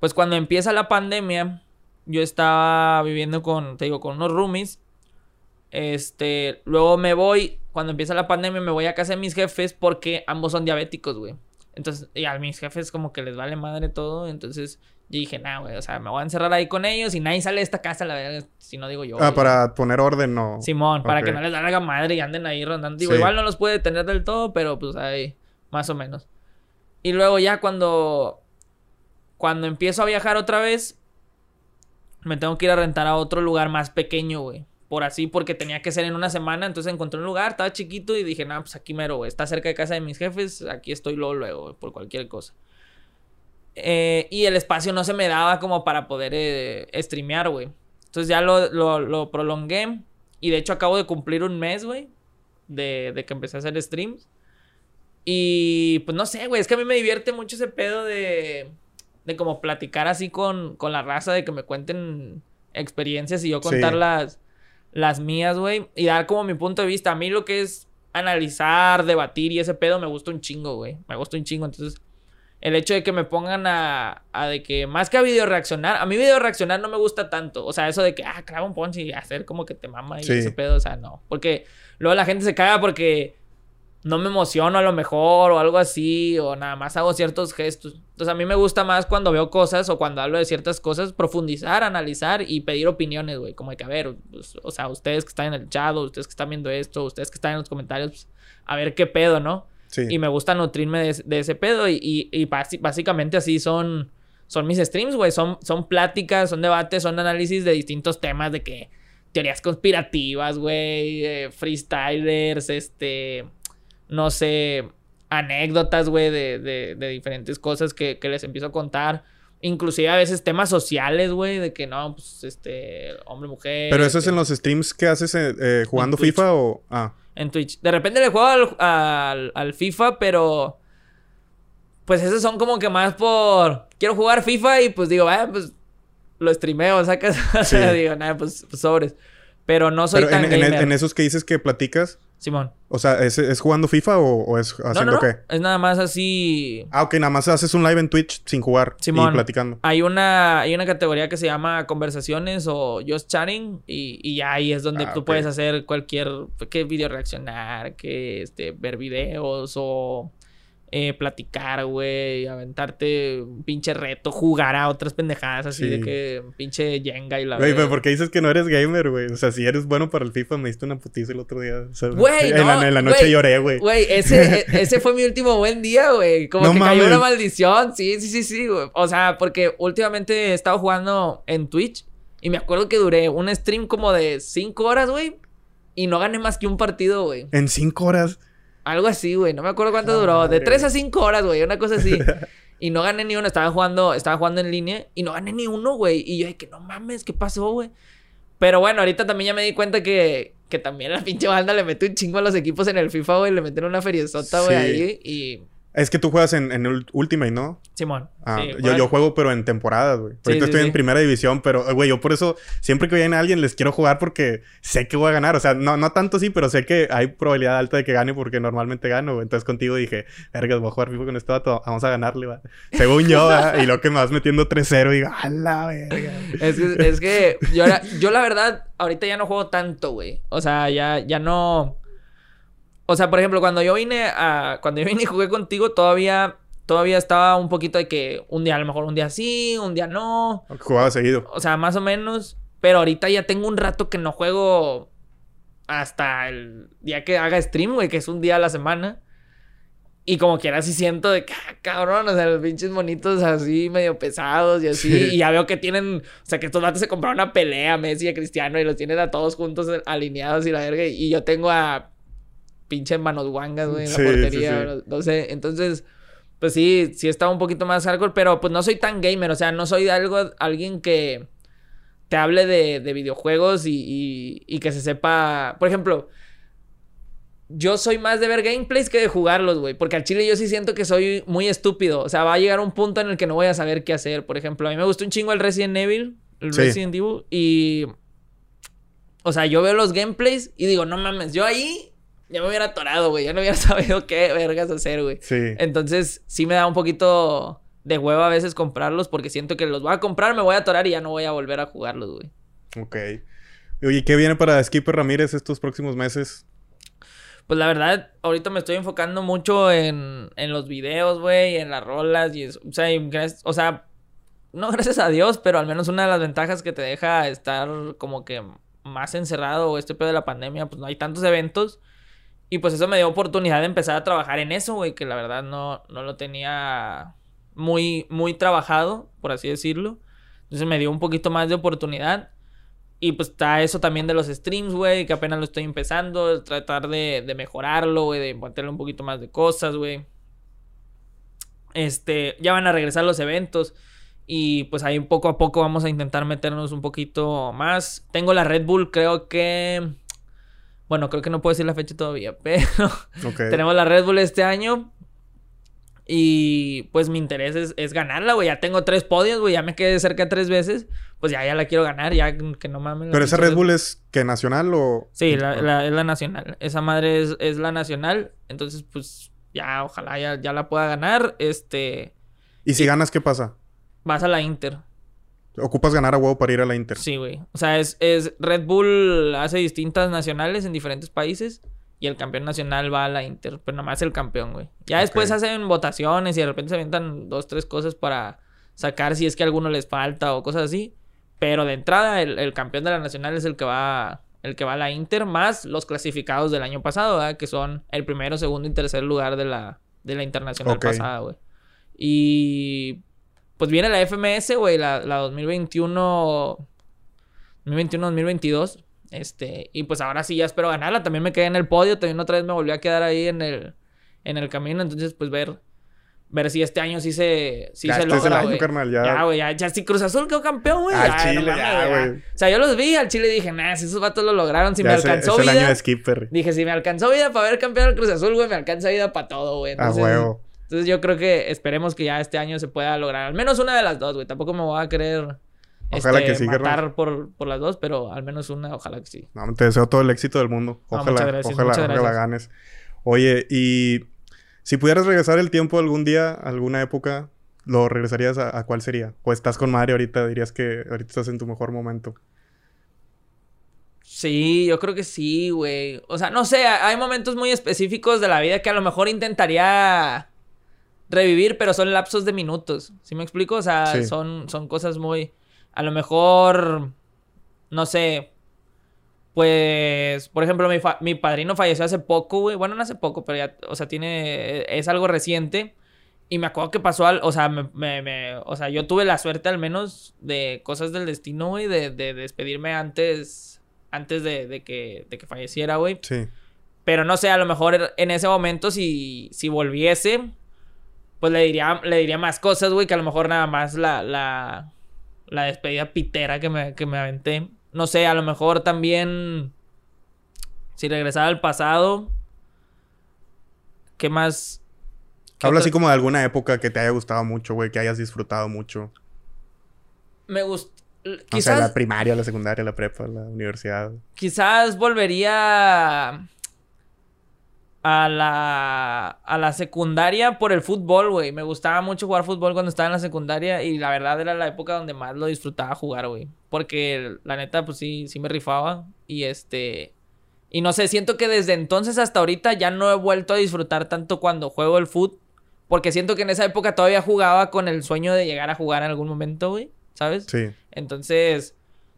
Speaker 2: pues cuando empieza la pandemia, yo estaba viviendo con, te digo, con unos roomies. Este, luego me voy, cuando empieza la pandemia, me voy a casa de mis jefes porque ambos son diabéticos, güey. Entonces, y a mis jefes como que les vale madre todo. Entonces, yo dije, nah, güey, o sea, me voy a encerrar ahí con ellos y nadie sale de esta casa, la verdad, si no digo yo.
Speaker 1: Ah, para poner orden, no.
Speaker 2: Simón, para que no les la madre y anden ahí rondando. Digo, igual no los puede tener del todo, pero pues ahí, más o menos. Y luego ya cuando. Cuando empiezo a viajar otra vez, me tengo que ir a rentar a otro lugar más pequeño, güey. Por así, porque tenía que ser en una semana. Entonces encontré un lugar, estaba chiquito y dije, nah, pues aquí mero, güey. Está cerca de casa de mis jefes, aquí estoy luego, luego, por cualquier cosa. Eh, y el espacio no se me daba como para poder eh, streamear, güey. Entonces ya lo, lo, prolongué. Y de hecho acabo de cumplir un mes, güey. De, de, que empecé a hacer streams. Y pues no sé, güey. Es que a mí me divierte mucho ese pedo de. De como platicar así con, con la raza. De que me cuenten experiencias y yo contar las, las mías, güey. Y dar como mi punto de vista. A mí lo que es analizar, debatir y ese pedo me gusta un chingo, güey. Me gusta un chingo. Entonces el hecho de que me pongan a, a de que más que a video reaccionar, a mí video reaccionar no me gusta tanto. O sea, eso de que, ah, clava un ponche y hacer como que te mama y ese pedo, o sea, no. Porque luego la gente se caga porque no me emociono a lo mejor o algo así, o nada más hago ciertos gestos. Entonces a mí me gusta más cuando veo cosas o cuando hablo de ciertas cosas, profundizar, analizar y pedir opiniones, güey. Como de que, a ver, pues, o sea, ustedes que están en el chat, ustedes que están viendo esto, ustedes que están en los comentarios, pues, a ver qué pedo, ¿no? Y me gusta nutrirme de, ese pedo. Y, y, básicamente así son, son mis streams, güey. Son, son pláticas, son debates, son análisis de distintos temas de que teorías conspirativas, güey, eh, freestylers, este, no sé, anécdotas, güey, de, de, de, diferentes cosas que, que, les empiezo a contar. Inclusive a veces temas sociales, güey, de que no, pues, este, hombre, mujer.
Speaker 1: ¿Pero eso es en los streams que haces eh, eh, jugando FIFA o...? Ah.
Speaker 2: En Twitch. De repente le juego al, al, al FIFA, pero... Pues esos son como que más por... Quiero jugar FIFA y pues digo, ah, pues lo streameo, sacas. o sea, digo, nada, pues, pues, sobres. Pero no soy tan
Speaker 1: en, en, esos que dices que platicas.
Speaker 2: Simón.
Speaker 1: O sea, ¿es, es jugando FIFA o, es haciendo no, no, qué?
Speaker 2: Es nada más así.
Speaker 1: Ah, ok, nada más haces un live en Twitch sin jugar Simón, y platicando.
Speaker 2: Hay una, hay una categoría que se llama conversaciones o just chatting. Y, y ahí es donde ah, tú puedes hacer cualquier. que video reaccionar, que este, ver videos o eh, platicar, güey, aventarte un pinche reto, jugar a otras pendejadas así de que pinche Jenga y la
Speaker 1: Güey, pero ¿por qué dices que no eres gamer, güey? O sea, si eres bueno para el FIFA, me diste una putiza el otro día.
Speaker 2: güey,
Speaker 1: en,
Speaker 2: no,
Speaker 1: en, la, noche lloré, güey.
Speaker 2: Güey, ese, e, ese fue mi último buen día, güey. Como que cayó una maldición. Sí, sí, sí, sí, güey. O sea, porque últimamente he estado jugando en Twitch y me acuerdo que duré un stream como de 5 horas, güey. Y no gané más que un partido, güey.
Speaker 1: En 5 horas.
Speaker 2: Algo así, güey. No me acuerdo cuánto duró. De 3 a 5 horas, güey. Una cosa así. y no gané ni uno. Estaba jugando, estaba jugando en línea y no gané ni uno, güey. Y yo, que no mames, ¿qué pasó, güey? Pero bueno, ahorita también ya me di cuenta que, que también la pinche banda le mete un chingo a los equipos en el FIFA, güey. Le meten una feriezota, güey, ahí. Y
Speaker 1: es que tú juegas en, en Ultimate, ¿no?
Speaker 2: Simón.
Speaker 1: Ah, yo, yo, juego, pero en temporadas, güey. Ahorita estoy en primera división, pero, güey, yo por eso, siempre que viene alguien, les quiero jugar porque sé que voy a ganar. O sea, no, no tanto sí, pero sé que hay probabilidad alta de que gane porque normalmente gano, güey. Entonces contigo dije, vergas, voy a jugar FIFA con este vato, vamos a ganarle, va. Según yo, y lo que me vas metiendo 3-0, digo, a la verga.
Speaker 2: Es que, es que yo, yo la verdad, ahorita ya no juego tanto, güey. O sea, ya, ya no o sea, por ejemplo, cuando yo vine a. Cuando yo vine y jugué contigo, todavía. Todavía estaba un poquito de que un día, a lo mejor un día sí, un día no.
Speaker 1: Jugaba seguido.
Speaker 2: O sea, más o menos. Pero ahorita ya tengo un rato que no juego hasta el día que haga stream, güey, que es un día a la semana. Y como quiera sí siento de que, ah, cabrón, o sea, los pinches monitos así medio pesados y así. Y ya veo que tienen, o sea, que estos datos se compraron una pelea, Messi y Cristiano, y los tienen a todos juntos alineados y la verga. Y yo tengo a pinche manos guangas, güey, en la portería. No sé, entonces, pues sí, sí estaba un poquito más hardcore, pero pues no soy tan gamer, o sea, no soy algo, alguien que te hable de, de videojuegos y, y, que se sepa, por ejemplo, yo soy más de ver gameplays que de jugarlos, güey. Porque al chile yo sí siento que soy muy estúpido. O sea, va a llegar un punto en el que no voy a saber qué hacer. Por ejemplo, a mí me gustó un chingo el Resident Evil. El Resident Evil. Y. O sea, yo veo los gameplays y digo, no mames, yo ahí ya me hubiera atorado, güey. Ya no hubiera sabido qué vergas hacer, güey. Sí. Entonces, sí me da un poquito de huevo a veces comprarlos porque siento que los voy a comprar, me voy a atorar y ya no voy a volver a jugarlos, güey.
Speaker 1: Ok. Oye, ¿qué viene para Skipper Ramírez estos próximos meses?
Speaker 2: Pues la verdad, ahorita me estoy enfocando mucho en, en los videos, güey, en las rolas y eso. O sea, o sea, no gracias a Dios, pero al menos una de las ventajas que te deja estar como que más encerrado este pedo de la pandemia, pues no hay tantos eventos. Y pues eso me dio oportunidad de empezar a trabajar en eso, güey, que la verdad no, no lo tenía muy, muy trabajado, por así decirlo. Entonces me dio un poquito más de oportunidad. Y pues está eso también de los streams, güey, que apenas lo estoy empezando, tratar de, de mejorarlo, güey, de meterle un poquito más de cosas, güey. Este, ya van a regresar los eventos. Y pues ahí poco a poco vamos a intentar meternos un poquito más. Tengo la Red Bull, creo que bueno, creo que no puedo decir la fecha todavía, pero tenemos la Red Bull este año. Y pues mi interés es, ganarla, güey. Ya tengo tres podios, güey. Ya me quedé cerca tres veces. Pues ya, ya la quiero ganar, ya que no mames.
Speaker 1: ¿Pero esa Red Bull es que nacional o...?
Speaker 2: Sí, la, es la nacional. Esa madre es, es, la nacional. Entonces, pues ya, ojalá ya, ya la pueda ganar. Este...
Speaker 1: ¿Y si ganas, qué pasa?
Speaker 2: Vas a la Inter.
Speaker 1: Ocupas ganar a huevo para ir a la Inter.
Speaker 2: Sí, güey. O sea, es, es Red Bull hace distintas nacionales en diferentes países y el campeón nacional va a la Inter, pero nada más el campeón, güey. Ya después hacen votaciones y de repente se aventan dos, tres cosas para sacar si es que a alguno les falta o cosas así. Pero de entrada, el, campeón de la nacional es el que va el que va a la Inter, más los clasificados del año pasado, ¿verdad? Que son el primero, segundo y tercer lugar de la, de la internacional pasada, güey. Y pues viene la FMS, güey, la, la 2021. 2021-2022. Este, y pues ahora sí ya espero ganarla. También me quedé en el podio, también otra vez me volví a quedar ahí en el, en el camino. Entonces, pues ver, ver si este año sí se, sí se este logra. Ya, güey, ya, ya, si Cruz Azul quedó campeón, güey. Al Chile, ya, güey. O sea, yo los vi al Chile y dije, nah, si esos vatos lo lograron, si me alcanzó vida. Es el año de Skipper. Dije, si me alcanzó vida para ver campeón al Cruz Azul, güey, me alcanza vida para todo, güey. Entonces, huevo. Entonces yo creo que esperemos que ya este año se pueda lograr. Al menos una de las dos, güey. Tampoco me voy a querer Ojalá que este, sí, matar por, por, las dos, pero al menos una, ojalá que sí.
Speaker 1: No, te deseo todo el éxito del mundo. Ojalá, ojalá, ojalá ganes. Oye, y si pudieras regresar el tiempo algún día, alguna época, ¿lo regresarías a, cuál sería? ¿O estás con Mario ahorita? Dirías que ahorita estás en tu mejor momento.
Speaker 2: Sí, yo creo que sí, güey. O sea, no sé, hay momentos muy específicos de la vida que a lo mejor intentaría revivir, pero son lapsos de minutos. ¿Sí me explico? O sea, son, son cosas muy a lo mejor, no sé, pues, por ejemplo, mi, mi padrino falleció hace poco, güey. Bueno, no hace poco, pero ya, o sea, tiene, es algo reciente. Y me acuerdo que pasó al, o sea, me, me, o sea, yo tuve la suerte al menos de cosas del destino, güey, de, de, despedirme antes, antes de, de, que, de que falleciera, güey. Sí. Pero no sé, a lo mejor en ese momento si, si volviese, pues le diría, le diría más cosas, güey, que a lo mejor nada más la, la, la despedida pitera que me, que me aventé. No sé, a lo mejor también. Si regresara al pasado. ¿Qué más?
Speaker 1: Habla así como de alguna época que te haya gustado mucho, güey, que hayas disfrutado mucho.
Speaker 2: Me gusta.
Speaker 1: Quizás. O sea, la primaria, la secundaria, la prepa, la universidad.
Speaker 2: Quizás volvería a la, a la secundaria por el fútbol, güey. Me gustaba mucho jugar fútbol cuando estaba en la secundaria y la verdad era la época donde más lo disfrutaba jugar, güey. Porque la neta, pues sí, sí me rifaba. Y este... Y no sé, siento que desde entonces hasta ahorita ya no he vuelto a disfrutar tanto cuando juego el fútbol. Porque siento que en esa época todavía jugaba con el sueño de llegar a jugar en algún momento, güey. ¿Sabes? Sí. Entonces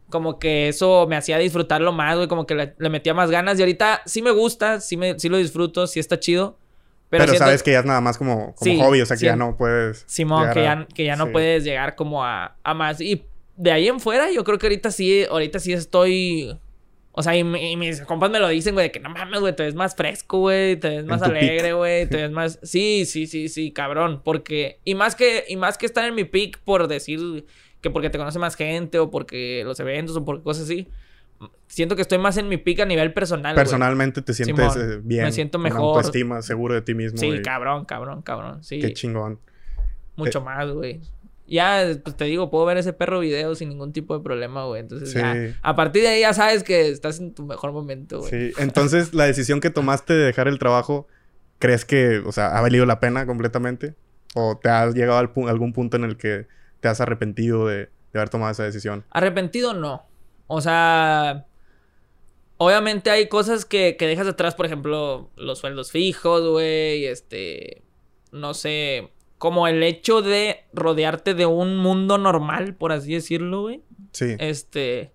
Speaker 2: como que eso me hacía disfrutarlo más, güey, como que le, metía más ganas. Y ahorita sí me gusta, sí, me, sí lo disfruto, sí está chido.
Speaker 1: Pero, sabes que ya es nada más como, como hobby, o sea, que ya no puedes...
Speaker 2: Simón, que ya, que ya no puedes llegar como a, a, más. Y de ahí en fuera, yo creo que ahorita sí, ahorita sí estoy... O sea, y, mis compas me lo dicen, güey, de que no mames, güey, te ves más fresco, güey, te ves más alegre, güey, te ves más... Sí, sí, sí, sí, cabrón, porque... Y más que, y más que estar en mi pick por decir que porque te conoce más gente o porque los eventos o por cosas así. Siento que estoy más en mi pica a nivel personal.
Speaker 1: Personalmente te sientes eh, bien.
Speaker 2: Me siento mejor.
Speaker 1: Con autoestima, seguro de ti mismo.
Speaker 2: Sí, cabrón, cabrón, cabrón. Sí.
Speaker 1: Qué chingón.
Speaker 2: Mucho eh, más, güey. Ya, pues te digo, puedo ver ese perro video sin ningún tipo de problema, güey. Entonces, ya, a partir de ahí ya sabes que estás en tu mejor momento, güey.
Speaker 1: Sí, entonces la decisión que tomaste de dejar el trabajo, ¿crees que, o sea, ha valido la pena completamente? ¿O te has llegado a algún punto en el que te has arrepentido de, haber tomado esa decisión?
Speaker 2: Arrepentido no. O sea, obviamente hay cosas que, que dejas atrás, por ejemplo, los sueldos fijos, güey, este, no sé, como el hecho de rodearte de un mundo normal, por así decirlo, güey. Sí. Este,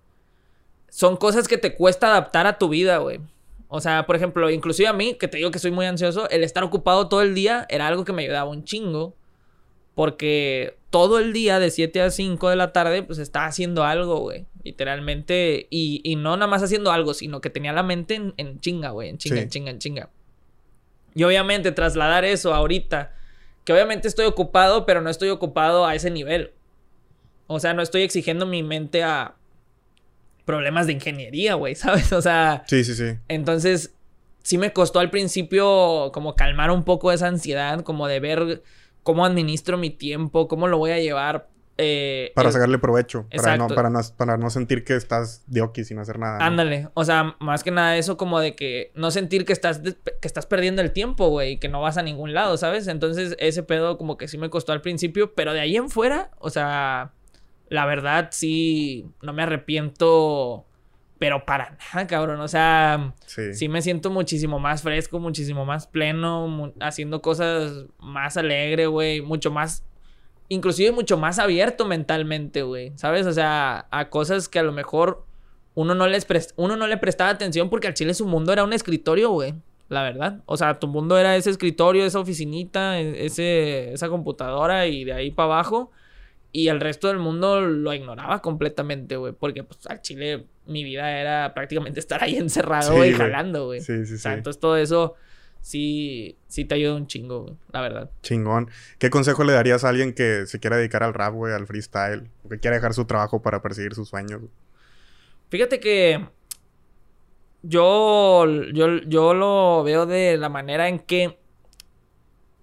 Speaker 2: son cosas que te cuesta adaptar a tu vida, güey. O sea, por ejemplo, inclusive a mí, que te digo que soy muy ansioso, el estar ocupado todo el día era algo que me ayudaba un chingo. Porque todo el día de 7 a 5 de la tarde, pues estaba haciendo algo, güey. Literalmente. Y, y, no nada más haciendo algo, sino que tenía la mente en, chinga, güey. En chinga, en chinga, en chinga. Y obviamente trasladar eso ahorita. Que obviamente estoy ocupado, pero no estoy ocupado a ese nivel. O sea, no estoy exigiendo mi mente a problemas de ingeniería, güey, ¿sabes? O sea.
Speaker 1: Sí, sí, sí.
Speaker 2: Entonces, sí me costó al principio como calmar un poco esa ansiedad, como de ver cómo administro mi tiempo, cómo lo voy a llevar. Eh,
Speaker 1: para sacarle provecho, para no, para, no, para no sentir que estás de oki sin hacer nada.
Speaker 2: Ándale, o sea, más que nada eso como de que no sentir que estás, que estás perdiendo el tiempo, güey, que no vas a ningún lado, ¿sabes? Entonces ese pedo como que sí me costó al principio, pero de ahí en fuera, o sea, la verdad sí, no me arrepiento pero para nada, cabrón. O sea, sí. me siento muchísimo más fresco, muchísimo más pleno, haciendo cosas más alegre, güey. Mucho más, inclusive mucho más abierto mentalmente, güey. ¿Sabes? O sea, a cosas que a lo mejor uno no, les uno no le prestaba atención porque al chile su mundo era un escritorio, güey. La verdad. O sea, tu mundo era ese escritorio, esa oficinita, e-, ese, esa computadora y de ahí para abajo. Y el resto del mundo lo ignoraba completamente, güey. Porque, pues, al Chile mi vida era prácticamente estar ahí encerrado, y jalando, güey. Sí, sí, sí. entonces todo eso sí, sí te ayuda un chingo, güey, la verdad.
Speaker 1: Chingón. ¿Qué consejo le darías a alguien que se quiera dedicar al rap, güey, al freestyle? O que quiera dejar su trabajo para perseguir sus sueños?
Speaker 2: Fíjate que yo, yo, yo lo veo de la manera en que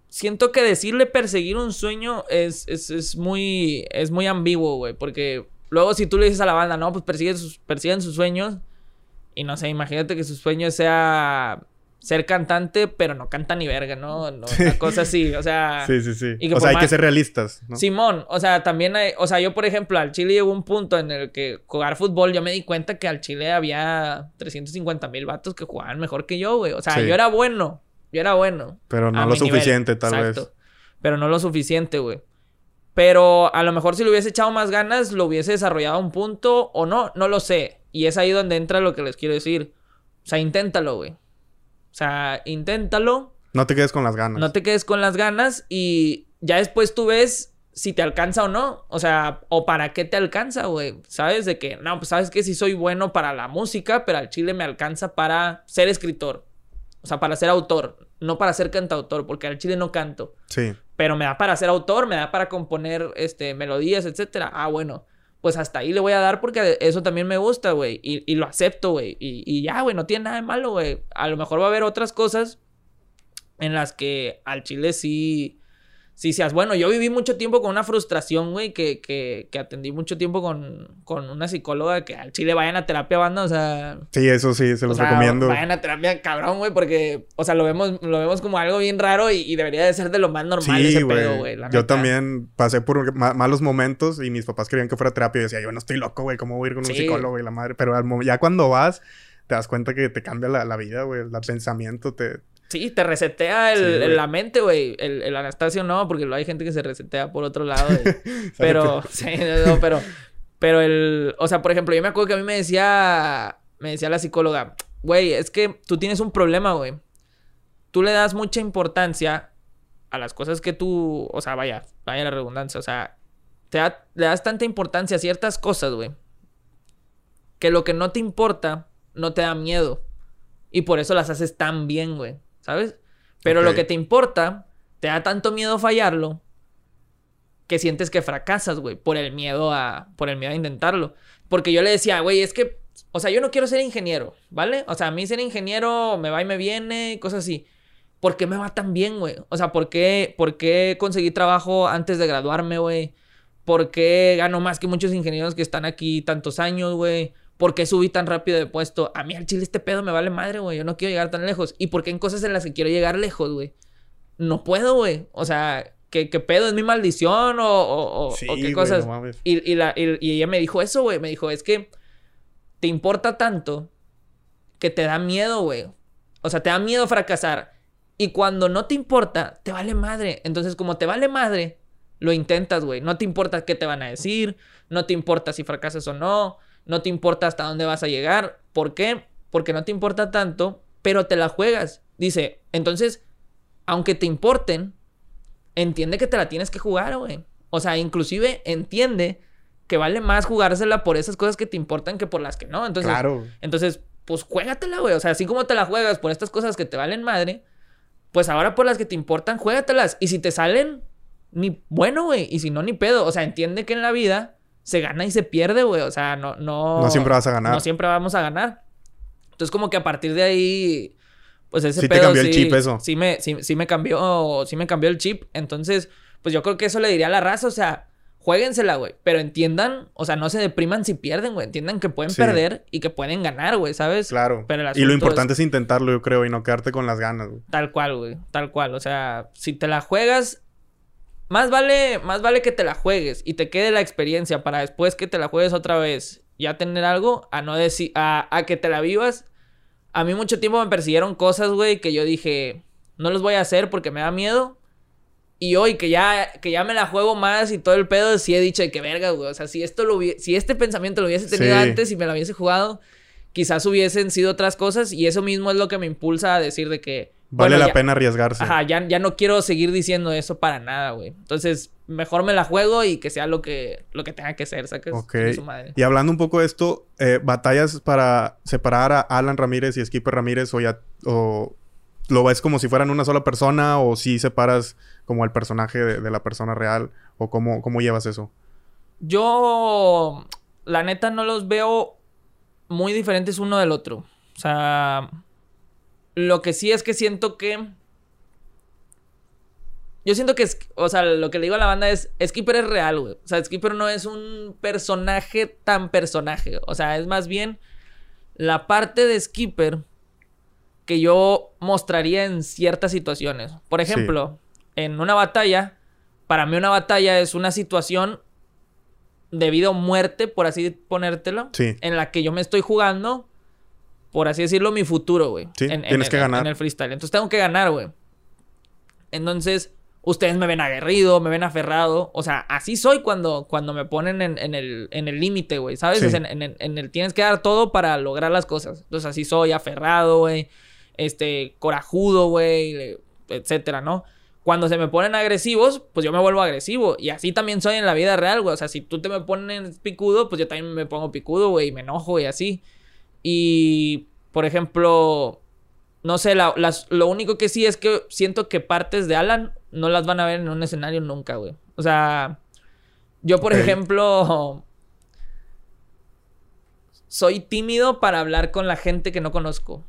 Speaker 2: siento que decirle perseguir un sueño es, es, es muy, es muy ambiguo, güey, porque luego si tú le dices a la banda, no, pues persiguen sus, persiguen sus sueños, y no sé, imagínate que su sueño sea ser cantante, pero no canta ni verga, ¿no? Una cosa así, o sea...
Speaker 1: Sí, sí, sí. o sea, hay que ser realistas,
Speaker 2: ¿no? Simón, o sea, también hay... O sea, yo, por ejemplo, al Chile llegó un punto en el que jugar fútbol, yo me di cuenta que al Chile había 350 mil vatos que jugaban mejor que yo, güey. O sea, yo era bueno. Yo era bueno.
Speaker 1: Pero no lo suficiente, tal Exacto. vez.
Speaker 2: Pero no lo suficiente, güey. Pero a lo mejor si le hubiese echado más ganas, lo hubiese desarrollado a un punto o no, no lo sé. Y es ahí donde entra lo que les quiero decir. O sea, inténtalo, güey. O sea, inténtalo.
Speaker 1: No te quedes con las ganas.
Speaker 2: No te quedes con las ganas y ya después tú ves si te alcanza o no. O sea, o para qué te alcanza, güey. ¿Sabes? De que, no, pues sabes que sí soy bueno para la música, pero al chile me alcanza para ser escritor. O sea, para ser autor. No para ser cantautor, porque al chile no canto. Sí. Pero me da para ser autor, me da para componer este, melodías, etcétera. Ah, bueno pues hasta ahí le voy a dar porque eso también me gusta, güey. Y, lo acepto, güey. Y, y, ya, güey, no tiene nada de malo, güey. A lo mejor va a haber otras cosas en las que al chile sí Sí, seas bueno. Yo viví mucho tiempo con una frustración, güey, que, que, que atendí mucho tiempo con, con, una psicóloga que al chile vayan a terapia banda, o sea.
Speaker 1: Sí, eso sí, se los recomiendo.
Speaker 2: Vayan a terapia, cabrón, güey, porque, o sea, lo vemos, lo vemos como algo bien raro y, debería de ser de lo más normal ese pedo, güey.
Speaker 1: Yo también pasé por malos momentos y mis papás querían que fuera terapia y decía, yo no estoy loco, güey, ¿cómo voy a ir con un psicólogo y la madre? Pero ya cuando vas, te das cuenta que te cambia la, la vida, güey, el pensamiento te
Speaker 2: Sí, te resetea el, la mente, güey. El, el, Anastasio no, porque hay gente que se resetea por otro lado. pero, sí, no, pero, pero el, o sea, por ejemplo, yo me acuerdo que a mí me decía, me decía la psicóloga, güey, es que tú tienes un problema, güey. Tú le das mucha importancia a las cosas que tú, o sea, vaya, vaya la redundancia, o sea, te le das tanta importancia a ciertas cosas, güey, que lo que no te importa no te da miedo. Y por eso las haces tan bien, güey. ¿Sabes? Pero lo que te importa, te da tanto miedo fallarlo que sientes que fracasas, güey, por el miedo a por el miedo a intentarlo. Porque yo le decía, güey, es que o sea, yo no quiero ser ingeniero, ¿vale? O sea, a mí ser ingeniero me va y me viene, cosas así. ¿Por qué me va tan bien, güey? O sea, ¿por qué, ¿por qué conseguí trabajo antes de graduarme, güey? ¿Por qué gano más que muchos ingenieros que están aquí tantos años, güey? ¿Por qué subí tan rápido de puesto? A mí al chile este pedo me vale madre, güey. Yo no quiero llegar tan lejos. ¿Y por qué en cosas en las que quiero llegar lejos, güey? No puedo, güey. O sea, ¿qué, pedo? ¿Es mi maldición o, qué cosas? y, la, y, ella me dijo eso, güey. Me dijo, es que te importa tanto que te da miedo, güey. O sea, te da miedo fracasar. Y cuando no te importa, te vale madre. Entonces, como te vale madre, lo intentas, güey. No te importa qué te van a decir. No te importa si fracasas o no no te importa hasta dónde vas a llegar. ¿Por qué? Porque no te importa tanto, pero te la juegas. Dice, entonces, aunque te importen, entiende que te la tienes que jugar, güey. O sea, inclusive entiende que vale más jugársela por esas cosas que te importan que por las que no. Entonces, claro. entonces pues juégatela, güey. O sea, así como te la juegas por estas cosas que te valen madre, pues ahora por las que te importan, juégatelas. Y si te salen, ni bueno, güey. Y si no, ni pedo. O sea, entiende que en la vida se gana y se pierde, güey. O sea, no, no.
Speaker 1: No siempre vas a ganar.
Speaker 2: No siempre vamos a ganar. Entonces, como que a partir de ahí. Pues ese
Speaker 1: sí te cambió el chip eso.
Speaker 2: Sí me, sí, me cambió. Sí me cambió el chip. Entonces, pues yo creo que eso le diría a la raza. O sea, jueguensela, güey. Pero entiendan, o sea, no se depriman si pierden, güey. Entiendan que pueden perder y que pueden ganar, güey, ¿sabes?
Speaker 1: Claro. y lo importante es... intentarlo, yo creo, y no quedarte con las ganas, güey.
Speaker 2: Tal cual, güey. Tal cual. O sea, si te la juegas, más vale, más vale que te la juegues y te quede la experiencia para después que te la juegues otra vez ya tener algo, a no decir, a, a que te la vivas. A mí mucho tiempo me persiguieron cosas, güey, que yo dije, no los voy a hacer porque me da miedo. Y hoy que ya, que ya me la juego más y todo el pedo, sí he dicho de que verga, güey. O sea, si esto lo si este pensamiento lo hubiese tenido antes y me lo hubiese jugado, quizás hubiesen sido otras cosas y eso mismo es lo que me impulsa a decir de que...
Speaker 1: Vale la pena arriesgarse.
Speaker 2: Ajá, ya, ya no quiero seguir diciendo eso para nada, güey. Entonces, mejor me la juego y que sea lo que, lo que tenga que ser, ¿sabes?
Speaker 1: Ok. Y hablando un poco de esto, eh, ¿batallas para separar a Alan Ramírez y Skipper Ramírez o ya... O lo ves como si fueran una sola persona o si separas como el personaje de, la persona real o cómo, cómo llevas eso?
Speaker 2: Yo, la neta, no los veo muy diferentes uno del otro. O sea, lo que sí es que siento que... Yo siento que, o sea, lo que le digo a la banda es, Skipper es real, güey. O sea, Skipper no es un personaje tan personaje. O sea, es más bien la parte de Skipper que yo mostraría en ciertas situaciones. Por ejemplo, en una batalla, para mí una batalla es una situación de vida o muerte, por así ponértelo, en la que yo me estoy jugando, por así decirlo, mi futuro, güey.
Speaker 1: Sí, tienes que ganar.
Speaker 2: En el freestyle. Entonces tengo que ganar, güey. Entonces, ustedes me ven aguerrido, me ven aferrado. O sea, así soy cuando, cuando me ponen en, el límite, güey. ¿Sabes? en, en, el tienes que dar todo para lograr las cosas. Entonces, así soy, aferrado, güey. Este, corajudo, güey. Etcétera, ¿no? Cuando se me ponen agresivos, pues yo me vuelvo agresivo. Y así también soy en la vida real, güey. O sea, si tú te me pones picudo, pues yo también me pongo picudo, güey. Y me enojo y así. Y, por ejemplo, no sé, lo único que sí es que siento que partes de Alan no las van a ver en un escenario nunca, güey. O sea, yo, por ejemplo, soy tímido para hablar con la gente que no conozco.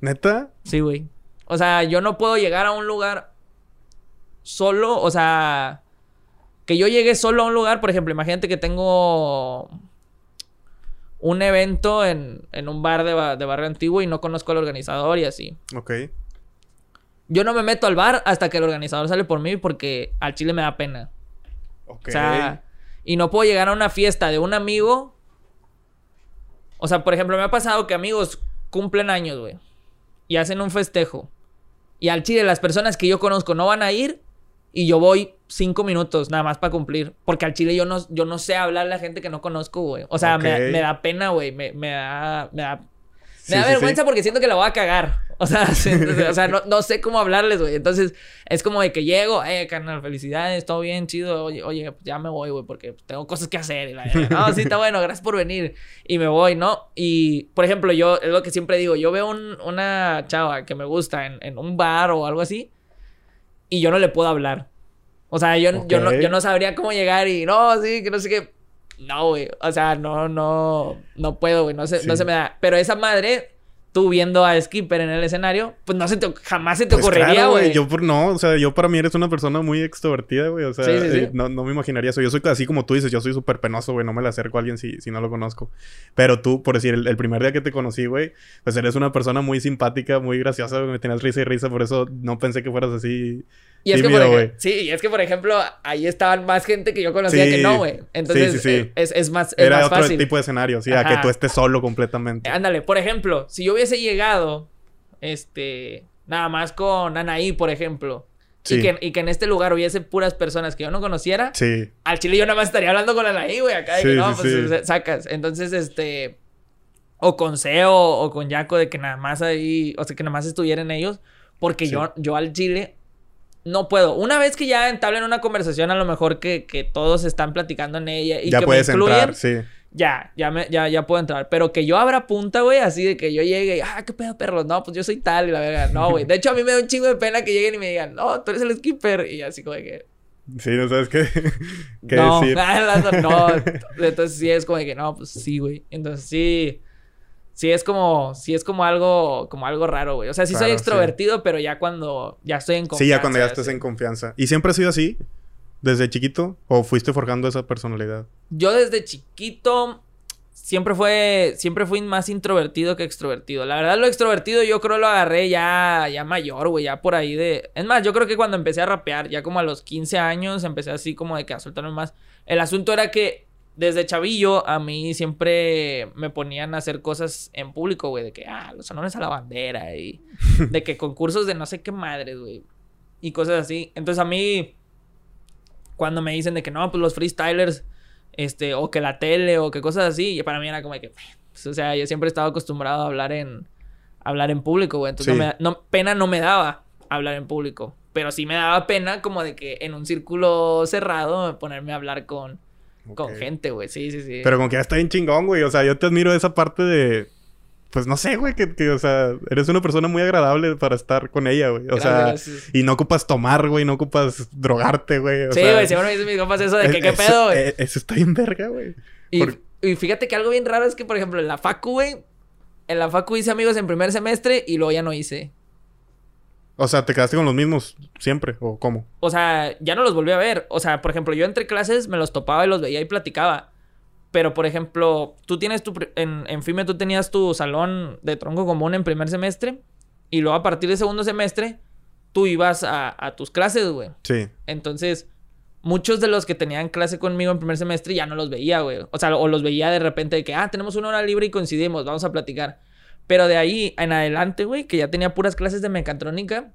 Speaker 1: ¿Neta?
Speaker 2: Sí, güey. O sea, yo no puedo llegar a un lugar solo, o sea, que yo llegue solo a un lugar, por ejemplo, imagínate que tengo un evento en, un bar de, barrio antiguo y no conozco al organizador y así.
Speaker 1: Ok.
Speaker 2: Yo no me meto al bar hasta que el organizador sale por mí porque al chile me da pena. Ok. O sea, y no puedo llegar a una fiesta de un amigo. O sea, por ejemplo, me ha pasado que amigos cumplen años, güey. Y hacen un festejo. Y al chile las personas que yo conozco no van a ir y yo voy cinco minutos nada más para cumplir. Porque al chile yo no, yo no sé hablar a la gente que no conozco, güey. O sea, me, da pena, güey. Me, da. Me da, me da vergüenza porque siento que la voy a cagar. O sea, o sea no, sé cómo hablarles, güey. Entonces, es como de que llego, eh, carnal, felicidades, todo bien, chido. Oye, oye, ya me voy, güey, porque tengo cosas que hacer. Y la, no, sí, está bueno, gracias por venir. Y me voy, ¿no? Y, por ejemplo, yo, es lo que siempre digo, yo veo una chava que me gusta en, en un bar o algo así y yo no le puedo hablar. O sea, yo, yo, no, yo no sabría cómo llegar y no, sí, que no sé qué. No, güey. O sea, no, no, no puedo, güey. No se, no se me da. Pero esa madre tú viendo a Skipper en el escenario, pues no se te, jamás se te pues ocurriría, güey.
Speaker 1: yo por no, o sea, yo para mí eres una persona muy extrovertida, güey. O sea, eh, no, no, me imaginaría eso. Yo soy así como tú dices, yo soy súper penoso, güey. No me le acerco a alguien si, si no lo conozco. Pero tú, por decir, el, primer día que te conocí, güey, pues eres una persona muy simpática, muy graciosa, Me tenías risa y risa, por eso no pensé que fueras así.
Speaker 2: Y es que, por sí, y es que, por ejemplo, ahí estaban más gente que yo conocía que no, güey. Entonces, eh, es, es, más, es
Speaker 1: Era
Speaker 2: otro
Speaker 1: tipo de escenario, sí, a que tú estés solo completamente.
Speaker 2: Ándale, por ejemplo, si yo hubiese llegado, este, nada más con Anaí, por ejemplo, y, que, y, que, en este lugar hubiese puras personas que yo no conociera,
Speaker 1: sí.
Speaker 2: al chile yo nada más estaría hablando con Anaí, güey, acá de que no, pues sacas. Entonces, este, o con Seo o con Jaco, de que nada más ahí, o sea, que nada más estuvieran ellos, porque yo, yo al chile no puedo. Una vez que ya entablen una conversación, a lo mejor que, que todos están platicando en ella y
Speaker 1: ya
Speaker 2: que
Speaker 1: puedes me incluyen, sí
Speaker 2: ya, ya, me, ya, ya puedo entrar. Pero que yo abra punta, güey, así de que yo llegue y, ah, qué pedo, perros. No, pues yo soy tal y la verga. No, güey. De hecho, a mí me da un chingo de pena que lleguen y me digan, no, tú eres el skipper. Y así como de que.
Speaker 1: Sí, no sabes qué, qué
Speaker 2: no,
Speaker 1: decir.
Speaker 2: No, entonces sí es como de que, no, pues sí, güey. Entonces sí. Sí es como, sí es como algo, como algo raro, güey. O sea, sí soy extrovertido, pero ya cuando ya estoy en
Speaker 1: confianza. Sí, ya cuando ya estés en confianza. ¿Y siempre ha sido así? ¿Desde chiquito? ¿O fuiste forjando esa personalidad?
Speaker 2: Yo desde chiquito siempre fue, siempre fui más introvertido que extrovertido. La verdad, lo extrovertido yo creo lo agarré ya, ya mayor, güey, ya por ahí de... Es más, yo creo que cuando empecé a rapear, ya como a los 15 años, empecé así como de que a soltarme más. El asunto era que desde chavillo a mí siempre me ponían a hacer cosas en público, güey, de que, ah, los honores a la bandera y de que concursos de no sé qué madres, güey. Y cosas así. Entonces a mí, cuando me dicen de que no, pues los freestylers este, o que la tele, o que cosas así. Y para mí era como que, Pues, o sea, yo siempre he estado acostumbrado a hablar en, hablar en público, güey. Entonces, no pena no me daba hablar en público. Pero sí me daba pena como de que en un círculo cerrado ponerme a hablar con, con gente, güey. Sí, sí, sí.
Speaker 1: Pero como que ya está bien chingón, güey. O sea, yo te admiro esa parte de pues no sé, güey, que, que, o sea, eres una persona muy agradable para estar con ella, güey. O sea, y no ocupas tomar, güey, no ocupas drogarte, güey.
Speaker 2: sí, güey, siempre me dicen mis compas eso de que qué pedo, güey.
Speaker 1: Eh, eso, está bien verga, güey.
Speaker 2: Y, fíjate que algo bien raro es que, por ejemplo, en la facu, güey, en la facu hice amigos en primer semestre y luego ya no hice.
Speaker 1: O sea, ¿te quedaste con los mismos siempre? ¿O cómo?
Speaker 2: O sea, ya no los volví a ver. O sea, por ejemplo, yo entre clases me los topaba y los veía y platicaba. Pero, por ejemplo, tú tienes tu... En, en FIME tú tenías tu salón de tronco común en primer semestre. Y luego a partir de segundo semestre, tú ibas a, a tus clases, güey.
Speaker 1: Sí.
Speaker 2: Entonces, muchos de los que tenían clase conmigo en primer semestre ya no los veía, güey. O sea, o los veía de repente de que, ah, tenemos una hora libre y coincidimos, vamos a platicar. Pero de ahí en adelante, güey, que ya tenía puras clases de mecatrónica,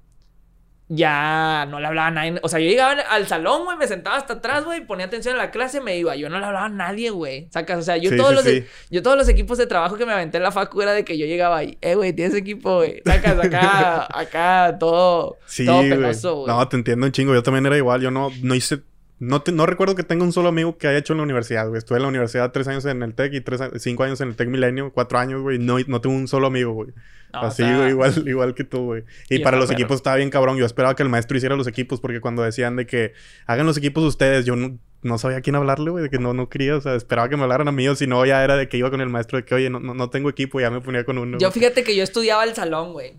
Speaker 2: ya no le hablaba a nadie. O sea, yo llegaba al salón, güey, me sentaba hasta atrás, güey, ponía atención a la clase, me iba. Yo no le hablaba a nadie, güey. Sacas, o sea, yo todos los yo todos los equipos de trabajo que me aventé en la facu era de que yo llegaba ahí, eh, güey, tienes equipo, güey. Sacas acá, acá, todo, sí, todo penoso, güey.
Speaker 1: No, te entiendo un chingo. Yo también era igual. Yo no, no hice no, no recuerdo que tenga un solo amigo que haya hecho en la universidad, güey. Estuve en la universidad tres años en el TEC y tres, cinco años en el TEC Milenio, cuatro años, güey. No, no tengo un solo amigo, güey. Así, güey, igual, igual que tú, güey. Y, para los equipos estaba bien cabrón. Yo esperaba que el maestro hiciera los equipos porque cuando decían de que hagan los equipos ustedes, yo no, no sabía a quién hablarle, güey. De que no, no quería, o sea, esperaba que me hablaran a mí o si no, ya era de que iba con el maestro de que, oye, no, no, tengo equipo, y ya me ponía con uno.
Speaker 2: Yo fíjate que yo estudiaba el salón, güey.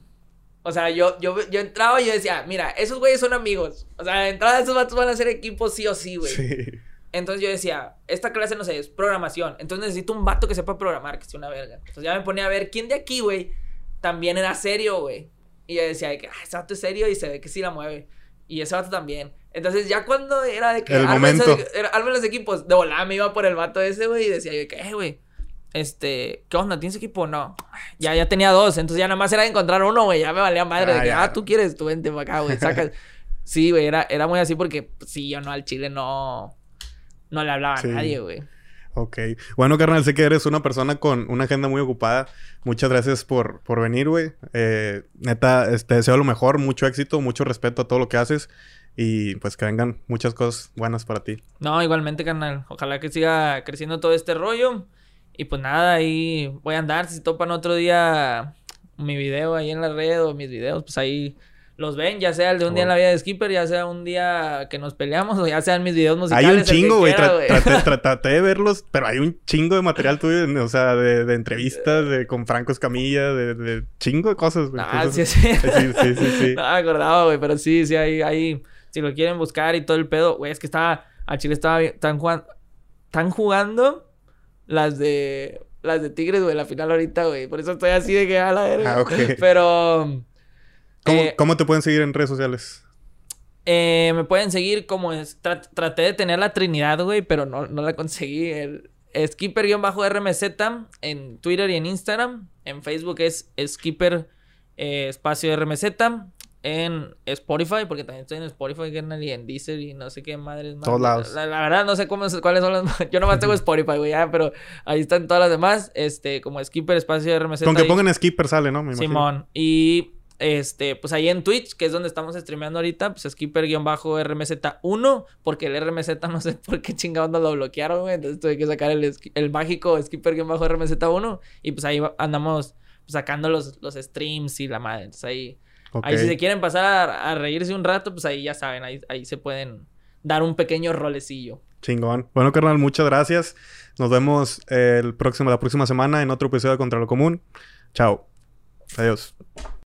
Speaker 2: O sea, yo, yo, yo entraba y yo decía, mira, esos güeyes son amigos. O sea, de entrada esos vatos van a ser equipos sí o sí, güey. Sí. Entonces yo decía, esta clase no sé, es programación. Entonces necesito un vato que sepa programar, que sea una verga. Entonces ya me ponía a ver quién de aquí, güey, también era serio, güey. Y yo decía, que, ah, ese vato es serio y se ve que sí la mueve. Y ese vato también. Entonces ya cuando era de que...
Speaker 1: El momento.
Speaker 2: los equipos, de volada me iba por el vato ese, güey, y decía yo, que, eh, güey este, ¿qué onda? ¿Tienes equipo? No. Ya, ya tenía dos, entonces ya nada más era encontrar uno, güey. Ya me valía madre. Ah, de que, ah, tú quieres, tú vente para acá, güey. Sacas. sí, güey, era, era muy así porque, pues, sí, yo no al chile no. No le hablaba a nadie, güey.
Speaker 1: Ok. Bueno, carnal, sé que eres una persona con una agenda muy ocupada. Muchas gracias por, por venir, güey. Eh, neta, te este, deseo lo mejor, mucho éxito, mucho respeto a todo lo que haces. Y pues que vengan muchas cosas buenas para ti.
Speaker 2: No, igualmente, carnal. Ojalá que siga creciendo todo este rollo. Y pues nada, ahí voy a andar. Si topan otro día mi video ahí en la red o mis videos, pues ahí los ven, ya sea el de un día en la vida de Skipper, ya sea un día que nos peleamos, o ya sean mis videos musicales.
Speaker 1: Hay un chingo, güey. traté de verlos, pero hay un chingo de material tuyo, o sea, de, de entrevistas, de con Franco Escamilla, de, de chingo de cosas, güey.
Speaker 2: Ah, sí, sí. sí, sí, sí, No me acordaba, güey, pero sí, sí, ahí, ahí, si lo quieren buscar y todo el pedo, güey, es que estaba, al Chile estaba, están jugando, están jugando las de las de Tigres, güey, la final ahorita, güey. Por eso estoy así de que a la verga. Ah, ok. Pero.
Speaker 1: Eh, ¿Cómo, te pueden seguir en redes sociales?
Speaker 2: Eh, me pueden seguir como es. traté de tener la Trinidad, güey, pero no, no la conseguí. El Skipper-RMZ en Twitter y en Instagram. En Facebook es Skipper eh, espacio RMZ en Spotify, porque también estoy en Spotify, y en Deezer y no sé qué madres
Speaker 1: más. Todos lados.
Speaker 2: La, verdad no sé cómo, cuáles son las... Yo nomás tengo Spotify, güey, ya, pero ahí están todas las demás, este, como Skipper, espacio RMZ.
Speaker 1: Con que pongan Skipper sale, ¿no?
Speaker 2: Me Simón. Y, este, pues ahí en Twitch, que es donde estamos streameando ahorita, pues Skipper-RMZ1, porque el RMZ no sé por qué chingados nos lo bloquearon, güey, entonces tuve que sacar el, el mágico Skipper-RMZ1, y pues ahí andamos sacando los, los streams y la madre, entonces ahí... Ahí si se quieren pasar a, reírse un rato, pues ahí ya saben, ahí, ahí se pueden dar un pequeño rolecillo.
Speaker 1: Chingón. Bueno, carnal, muchas gracias. Nos vemos el próximo, la próxima semana en otro episodio de Contra lo Común. Chao. Adiós.